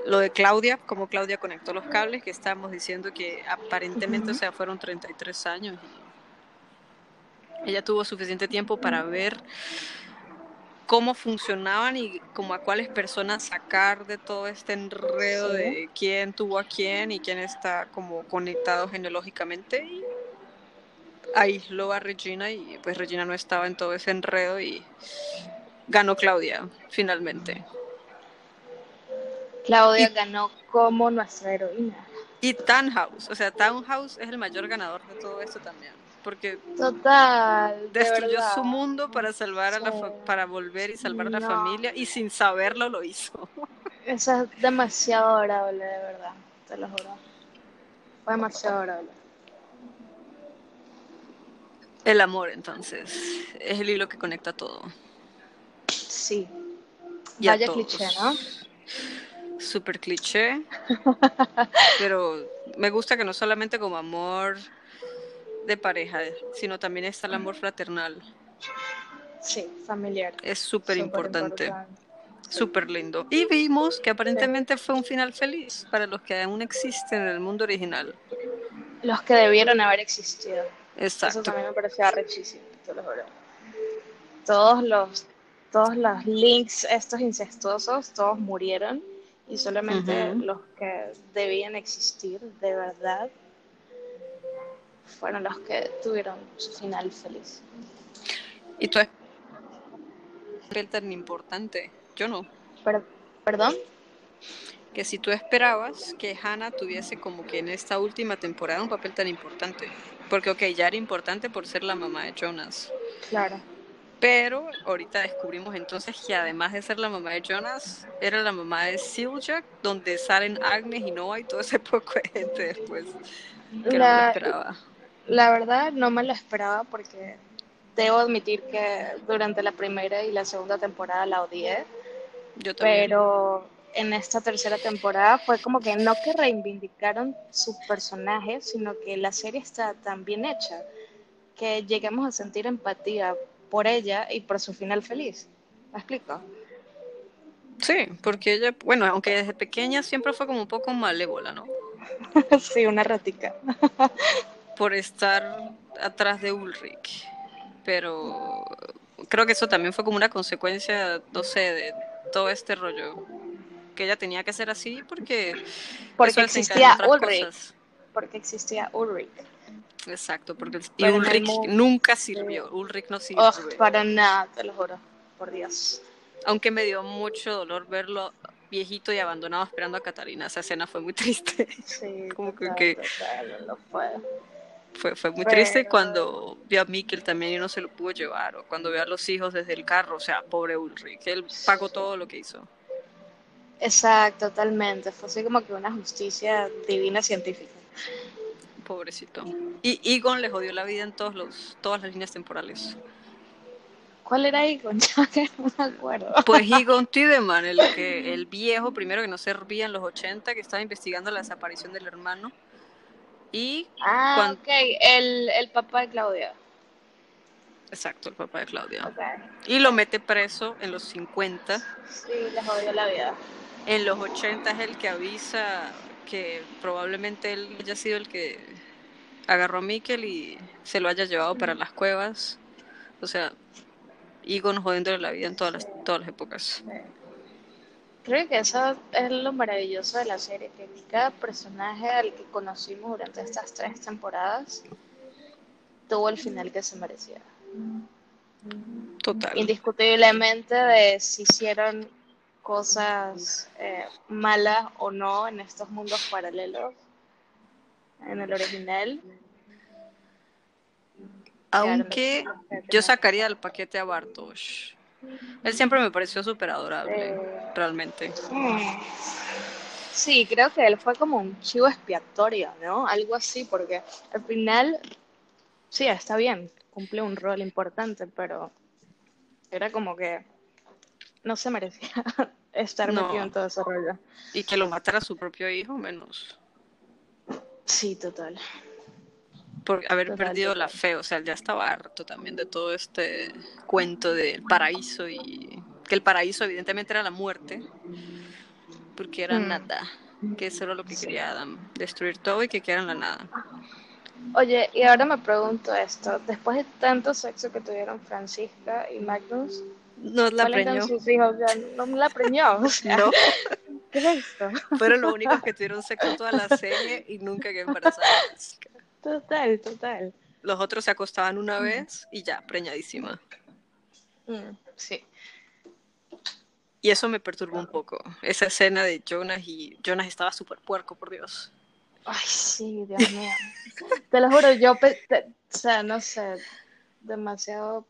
Speaker 2: lo de Claudia, como Claudia conectó los cables, que estábamos diciendo que aparentemente, o
Speaker 3: Ujú.
Speaker 2: sea, fueron 33 años. Y ella tuvo suficiente tiempo para ver cómo funcionaban y como a cuáles personas sacar de todo este enredo
Speaker 3: Sí.
Speaker 2: de quién tuvo a quién y quién está como conectado genealógicamente y aisló a Regina y pues Regina no estaba en todo ese enredo y ganó Claudia finalmente.
Speaker 3: Claudia
Speaker 2: Y-
Speaker 3: ganó como nuestra heroína.
Speaker 2: Y Townhouse, o sea, Townhouse es el mayor ganador de todo esto también, porque
Speaker 3: Total, de
Speaker 2: destruyó su mundo para salvar a la
Speaker 3: Sí.
Speaker 2: para volver y salvar a la familia y sin saberlo lo hizo. (laughs)
Speaker 3: Eso es demasiado adorable, de verdad, te lo juro. Fue demasiado adorable.
Speaker 2: El amor, entonces, es el hilo que conecta todo.
Speaker 3: Sí.
Speaker 2: Y
Speaker 3: Vaya cliché, ¿no?
Speaker 2: Súper cliché, (laughs) pero me gusta que no solamente como amor de pareja, sino también está el amor fraternal.
Speaker 3: Sí, familiar.
Speaker 2: Es súper importante, súper lindo. Y vimos que aparentemente fue un final feliz para los que aún existen en el mundo original.
Speaker 3: Los que debieron haber existido. Eso
Speaker 2: Exacto.
Speaker 3: también me parecía rechísimo, te lo juro. Todos los, todos los links estos incestuosos, todos murieron y solamente los que debían existir de verdad fueron los que tuvieron su final feliz.
Speaker 2: Y tú es papel tan importante. Yo no.
Speaker 3: Per- ¿Perdón?
Speaker 2: Que si tú esperabas que Hannah tuviese como que en esta última temporada un papel tan importante. Porque, ok, ya era importante por ser la mamá de Jonas.
Speaker 3: Claro.
Speaker 2: Pero ahorita descubrimos entonces que además de ser la mamá de Jonas, era la mamá de Siljack, donde salen Agnes y Noah y todo ese (laughs) poco de gente después. Que no me lo
Speaker 3: La,
Speaker 2: esperaba.
Speaker 3: la verdad no me lo esperaba porque debo admitir que durante la primera y la segunda temporada la odié,
Speaker 2: Yo también.
Speaker 3: pero en esta tercera temporada fue como que no que reivindicaron su personaje, sino que la serie está tan bien hecha que llegamos a sentir empatía por ella y por su final feliz. ¿Me explico?
Speaker 2: Sí, porque ella, bueno, aunque desde pequeña siempre fue como un poco malévola, ¿no? (laughs)
Speaker 3: sí, una ratica. (laughs)
Speaker 2: por estar atrás de Ulrich. Pero creo que eso también fue como una consecuencia, no sé, de todo este rollo. Que ella tenía que ser así porque...
Speaker 3: Porque existía Ulrich. Porque existía Ulrich.
Speaker 2: Exacto, porque y Ulrich nunca sirvió. Ulrich no sirvió.
Speaker 3: para nada, te lo juro, por Dios.
Speaker 2: Aunque me dio mucho dolor verlo viejito y abandonado esperando a Catalina. Esa escena fue muy triste.
Speaker 3: Sí, (laughs)
Speaker 2: como
Speaker 3: que, fue.
Speaker 2: Fue, fue muy triste cuando vio a Mikkel también y no se lo pudo llevar, o cuando vio a los hijos desde el carro, o sea, pobre Ulrich, él pagó todo lo que hizo.
Speaker 3: Exacto, totalmente, fue así como que una justicia divina científica.
Speaker 2: Pobrecito. Y Egon le jodió la vida en todos los, todas las líneas temporales.
Speaker 3: ¿Cuál era Egon? (laughs) No me acuerdo.
Speaker 2: Pues Egon Tiedemann, el, que, el viejo primero que no servía en los 80, que estaba investigando la desaparición del hermano y
Speaker 3: ah, ok, el, el papá de Claudia.
Speaker 2: Exacto, el papá de Claudia. Y lo mete preso en los 50.
Speaker 3: Sí, le jodió la vida.
Speaker 2: En los 80 es el que avisa que probablemente él haya sido el que agarró a Mikkel y se lo haya llevado para las cuevas. O sea, Egon jodiéndole la vida en todas las, todas las épocas.
Speaker 3: Creo que eso es lo maravilloso de la serie, que cada personaje al que conocimos durante estas tres temporadas tuvo el final que se merecía.
Speaker 2: Total.
Speaker 3: Indiscutiblemente de si hicieron cosas eh, malas o no en estos mundos paralelos, en el original.
Speaker 2: Aunque yo sacaría el paquete a Bartosz. Él siempre me pareció súper adorable, eh, realmente.
Speaker 3: Sí, creo que él fue como un chivo expiatorio, ¿no? Algo así, porque al final, sí, está bien, cumple un rol importante, pero era como que no se merecía (laughs) estar metido en todo ese rollo.
Speaker 2: Y que lo matara su propio hijo, menos.
Speaker 3: Sí, total
Speaker 2: por haber perdido la fe, o sea, ya estaba harto también de todo este cuento del paraíso y que el paraíso evidentemente era la muerte, porque era mm. nada, que eso era lo que quería Adam, destruir todo y que quedara en la nada.
Speaker 3: Oye, y ahora me pregunto esto, después de tanto sexo que tuvieron Francisca y Magnus,
Speaker 2: no la preñó.
Speaker 3: Sus hijos? no la (laughs) preñó. no. ¿Qué es esto?
Speaker 2: Fueron los únicos que tuvieron sexo toda la serie y nunca que embarazaron.
Speaker 3: Total, total.
Speaker 2: Los otros se acostaban una vez y ya, preñadísima.
Speaker 3: Mm, sí.
Speaker 2: Y eso me perturbó un poco. Esa escena de Jonas y Jonas estaba súper puerco, por Dios.
Speaker 3: Ay, sí, Dios mío. Te lo juro, yo, o sea, no sé, demasiado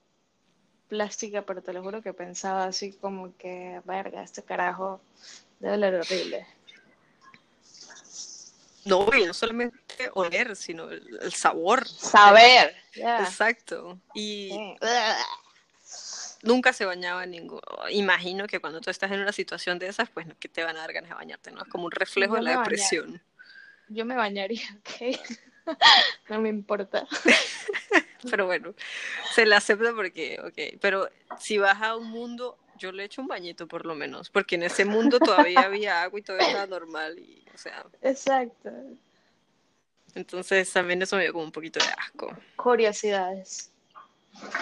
Speaker 3: plástica, pero te lo juro que pensaba así como que, verga, este carajo debe ser horrible.
Speaker 2: No, y no solamente oler, sino el, sabor.
Speaker 3: Saber.
Speaker 2: Exacto. Y nunca se bañaba ningún. Imagino que cuando tú estás en una situación de esas, pues que te van a dar ganas de bañarte, ¿no? Es como un reflejo de la depresión.
Speaker 3: Yo me bañaría, (laughs) ¿ok? (laughs) no me importa. (laughs) (laughs)
Speaker 2: pero bueno, se le acepta porque, ok. Pero si vas a un mundo yo le echo un bañito por lo menos, porque en ese mundo todavía (laughs) había agua y todo estaba normal y, o sea.
Speaker 3: Exacto.
Speaker 2: Entonces también eso me dio como un poquito de asco.
Speaker 3: Curiosidades.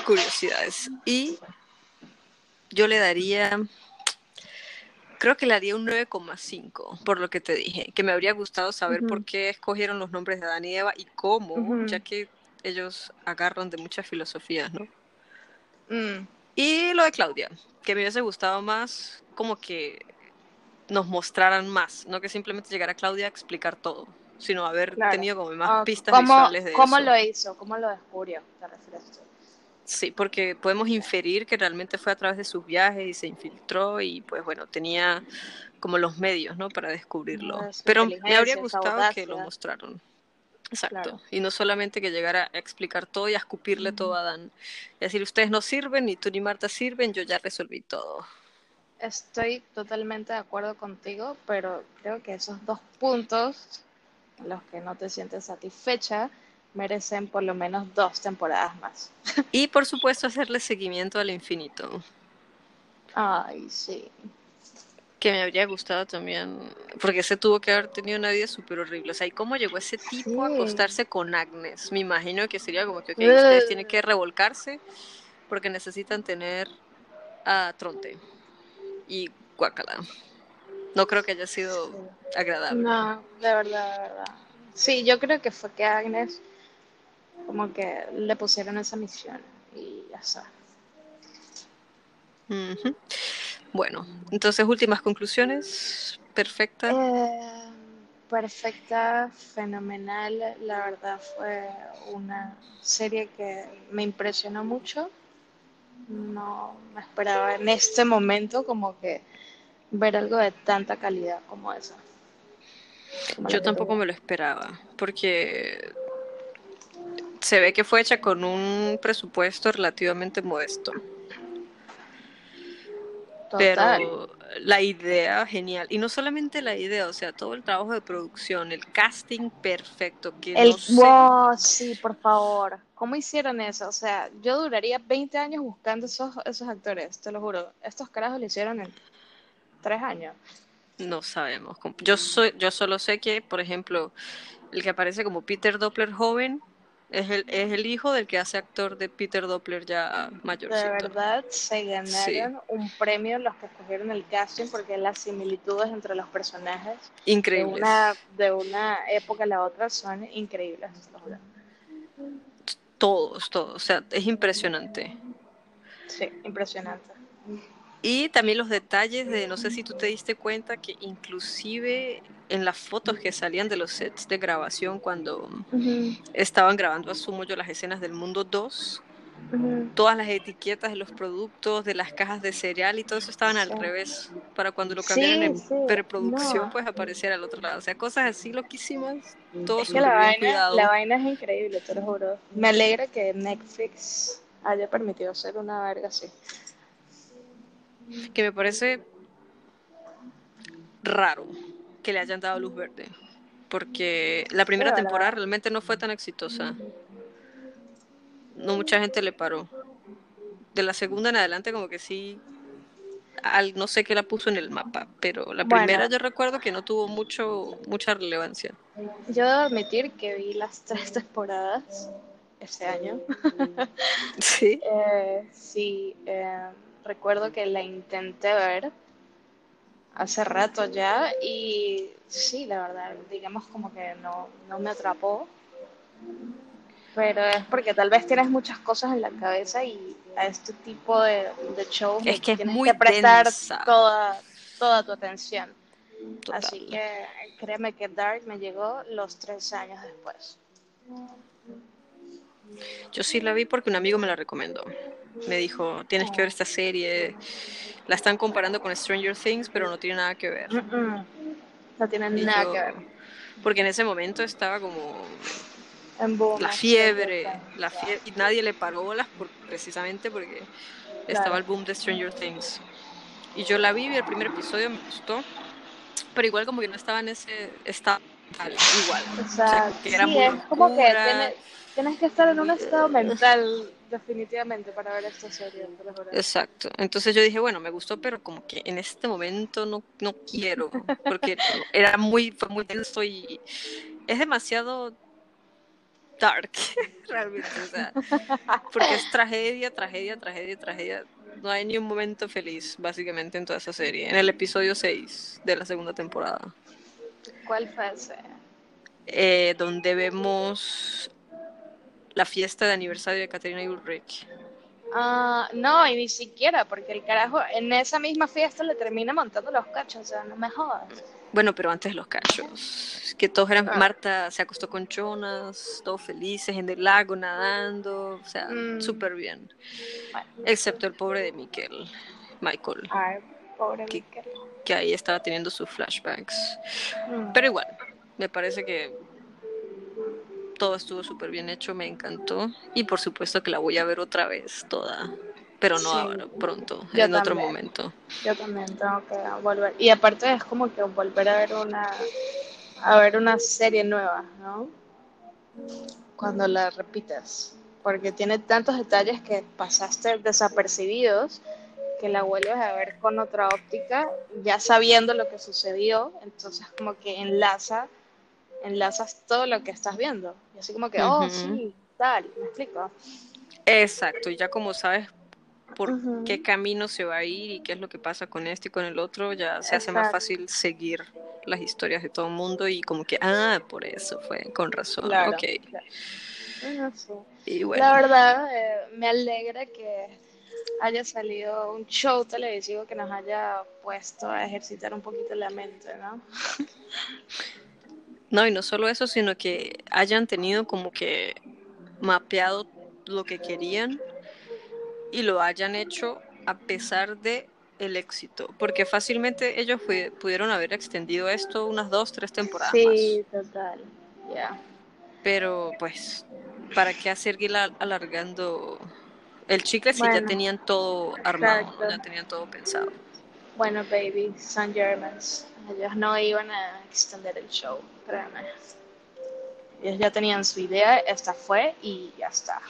Speaker 2: Curiosidades. Y yo le daría, creo que le daría un 9,5 por lo que te dije, que me habría gustado saber por qué escogieron los nombres de Adán y Eva y cómo, ya que ellos agarran de muchas filosofías, ¿no? Mm. Y lo de Claudia, que me hubiese gustado más como que nos mostraran más, no que simplemente llegara Claudia a explicar todo, sino haber tenido como más ah, pistas visuales de
Speaker 3: ¿Cómo lo hizo? ¿Cómo lo descubrió? ¿Te refieres
Speaker 2: Sí, porque podemos inferir que realmente fue a través de sus viajes y se infiltró y pues bueno, tenía como los medios, ¿no? Para descubrirlo. Pero me habría gustado que lo mostraron. Exacto. Y no solamente que llegara a explicar todo y a escupirle todo a Dan. Es decir, ustedes no sirven, ni tú ni Marta sirven, yo ya resolví todo.
Speaker 3: Estoy totalmente de acuerdo contigo, pero creo que esos dos puntos, los que no te sientes satisfecha, merecen por lo menos dos temporadas más.
Speaker 2: Y por supuesto hacerle seguimiento al infinito.
Speaker 3: Ay, sí.
Speaker 2: Que me habría gustado también, porque ese tuvo que haber tenido una vida súper horrible. O sea, ¿y cómo llegó ese tipo a acostarse con Agnes? Me imagino que sería como que, ok, ustedes tienen que revolcarse porque necesitan tener a Tronte y Guacala. No creo que haya sido agradable.
Speaker 3: No, de verdad, de verdad. Sí, yo creo que fue que Agnes como que le pusieron esa misión y ya está.
Speaker 2: Ujú. Bueno, entonces últimas conclusiones. Perfecta.
Speaker 3: Eh, perfecta, fenomenal. La verdad fue una serie que me impresionó mucho. No me esperaba en este momento como que ver algo de tanta calidad como esa. Como
Speaker 2: Yo tampoco me lo esperaba, porque se ve que fue hecha con un presupuesto relativamente modesto.
Speaker 3: Total.
Speaker 2: Pero la idea, genial. Y no solamente la idea, o sea, todo el trabajo de producción, el casting perfecto, que
Speaker 3: El,
Speaker 2: no sé.
Speaker 3: wow, sí, por favor. ¿Cómo hicieron eso? O sea, yo duraría 20 años buscando esos, esos actores, te lo juro. Estos carajos lo hicieron en tres años.
Speaker 2: No sabemos. Yo soy, yo solo sé que, por ejemplo, el que aparece como Peter Doppler joven es el, es el hijo del que hace actor de Peter Doppler ya
Speaker 3: De
Speaker 2: mayorcito.
Speaker 3: verdad, se ganaron un premio los que escogieron el casting porque las similitudes entre los personajes de una, de una época a la otra son increíbles.
Speaker 2: Todos, todos. O sea, es impresionante.
Speaker 3: Sí, impresionante.
Speaker 2: Y también los detalles de, no sé si tú te diste cuenta que inclusive en las fotos que salían de los sets de grabación cuando estaban grabando, asumo yo, las escenas del Mundo 2, todas las etiquetas de los productos, de las cajas de cereal y todo eso estaban al
Speaker 3: Sí.
Speaker 2: revés, para cuando lo cambiaran en
Speaker 3: sí,
Speaker 2: preproducción,
Speaker 3: no.
Speaker 2: pues apareciera al otro lado. O sea, cosas así loquísimas, todo
Speaker 3: Es que la vaina,
Speaker 2: cuidado.
Speaker 3: la vaina es increíble, te lo juro. Me alegra que Netflix haya permitido hacer una verga así.
Speaker 2: Que me parece raro que le hayan dado luz verde, porque la primera temporada realmente no fue tan exitosa. No mucha gente le paró. De la segunda en adelante como que sí, al, no sé qué la puso en el mapa, pero la
Speaker 3: Bueno.
Speaker 2: primera yo recuerdo que no tuvo mucho mucha relevancia.
Speaker 3: Yo debo admitir que vi las (laughs) tres temporadas ese año.
Speaker 2: Sí. (laughs)
Speaker 3: Eh, sí, eh, recuerdo que la intenté ver hace rato ya y sí, la verdad, digamos como que no, no me atrapó. Pero es porque tal vez tienes muchas cosas en la cabeza y a este tipo de, de shows
Speaker 2: Es que es
Speaker 3: tienes
Speaker 2: muy
Speaker 3: que prestar
Speaker 2: densa.
Speaker 3: toda, toda tu atención.
Speaker 2: Total.
Speaker 3: Así que créeme que Dark me llegó los tres años después.
Speaker 2: Yo sí la vi porque un amigo me la recomendó. Me dijo, tienes que ver esta serie. La están comparando con Stranger Things, pero no tiene nada que ver.
Speaker 3: Mm-mm. No tiene
Speaker 2: Y
Speaker 3: nada
Speaker 2: yo-
Speaker 3: que ver.
Speaker 2: Porque en ese momento estaba como
Speaker 3: En boom,
Speaker 2: la fiebre, la fiebre, y nadie le paró bolas por, precisamente porque estaba el boom de Stranger Things. Y yo la vi, vi el primer episodio, me gustó, pero igual como que no estaba en ese estado igual.
Speaker 3: O
Speaker 2: O
Speaker 3: sea,
Speaker 2: que era
Speaker 3: sí,
Speaker 2: muy
Speaker 3: es como que
Speaker 2: oscura.
Speaker 3: Tienes, que estar en un estado mental definitivamente para ver esta serie.
Speaker 2: Exacto. Entonces yo dije, bueno, me gustó, pero como que en este momento no, no quiero, porque era muy, fue muy denso y es demasiado dark, (laughs) realmente. O sea, porque es tragedia, tragedia, tragedia, tragedia. No hay ni un momento feliz, básicamente, en toda esa serie. En el episodio 6 de la segunda temporada,
Speaker 3: ¿Cuál fue ese?
Speaker 2: eh, donde vemos la fiesta de aniversario de Katerina y Ulrich.
Speaker 3: Ah, no, y ni siquiera, porque el carajo en esa misma fiesta le termina montando los cachos, o sea, no me jodas.
Speaker 2: Bueno, pero antes los cachos. Que todos eran.
Speaker 3: Ah.
Speaker 2: Marta se acostó con Jonas, todos felices en el lago nadando. O sea,
Speaker 3: Mm.
Speaker 2: súper bien.
Speaker 3: Bueno.
Speaker 2: Excepto el pobre de Miquel, Michael,
Speaker 3: Ay, pobre
Speaker 2: ¿Qué?
Speaker 3: Mikel.
Speaker 2: que ahí estaba teniendo sus flashbacks.
Speaker 3: Mm.
Speaker 2: Pero igual, me parece que todo estuvo súper bien hecho, me encantó. Y por supuesto que la voy a ver otra vez toda. Pero no
Speaker 3: Sí.
Speaker 2: ahora, pronto,
Speaker 3: Yo
Speaker 2: en otro momento.
Speaker 3: Yo también tengo que volver. Y aparte es como que volver a ver una a ver una serie nueva, ¿no? Cuando la repitas. Porque tiene tantos detalles que pasaste desapercibidos que la vuelves a ver con otra óptica, ya sabiendo lo que sucedió, entonces como que enlaza, enlazas todo lo que estás viendo. Y así como que, oh, sí, tal, ¿me explico?
Speaker 2: Exacto, y ya como sabes por qué camino se va a ir y qué es lo que pasa con este y con el otro, ya se hace más fácil seguir las historias de todo el mundo y como que, ah, por eso fue, con razón,
Speaker 3: Claro,
Speaker 2: ok.
Speaker 3: claro. Bueno, sí.
Speaker 2: Y bueno,
Speaker 3: La verdad, eh, me alegra que haya salido un show televisivo que nos haya puesto a ejercitar un poquito la mente, ¿no? (laughs)
Speaker 2: no, y no solo eso, sino que hayan tenido como que mapeado lo que querían y lo hayan hecho a pesar de el éxito, porque fácilmente ellos pudieron haber extendido esto unas dos, tres temporadas más.
Speaker 3: Sí, total. Ya.
Speaker 2: Pero pues, ¿para qué al- alargando el chicle si ya tenían todo armado,
Speaker 3: exacto.
Speaker 2: ya tenían todo pensado?
Speaker 3: Bueno, baby, San Germans. Ellos no iban a extender el show, Ellos ya tenían su idea, esta fue y ya está.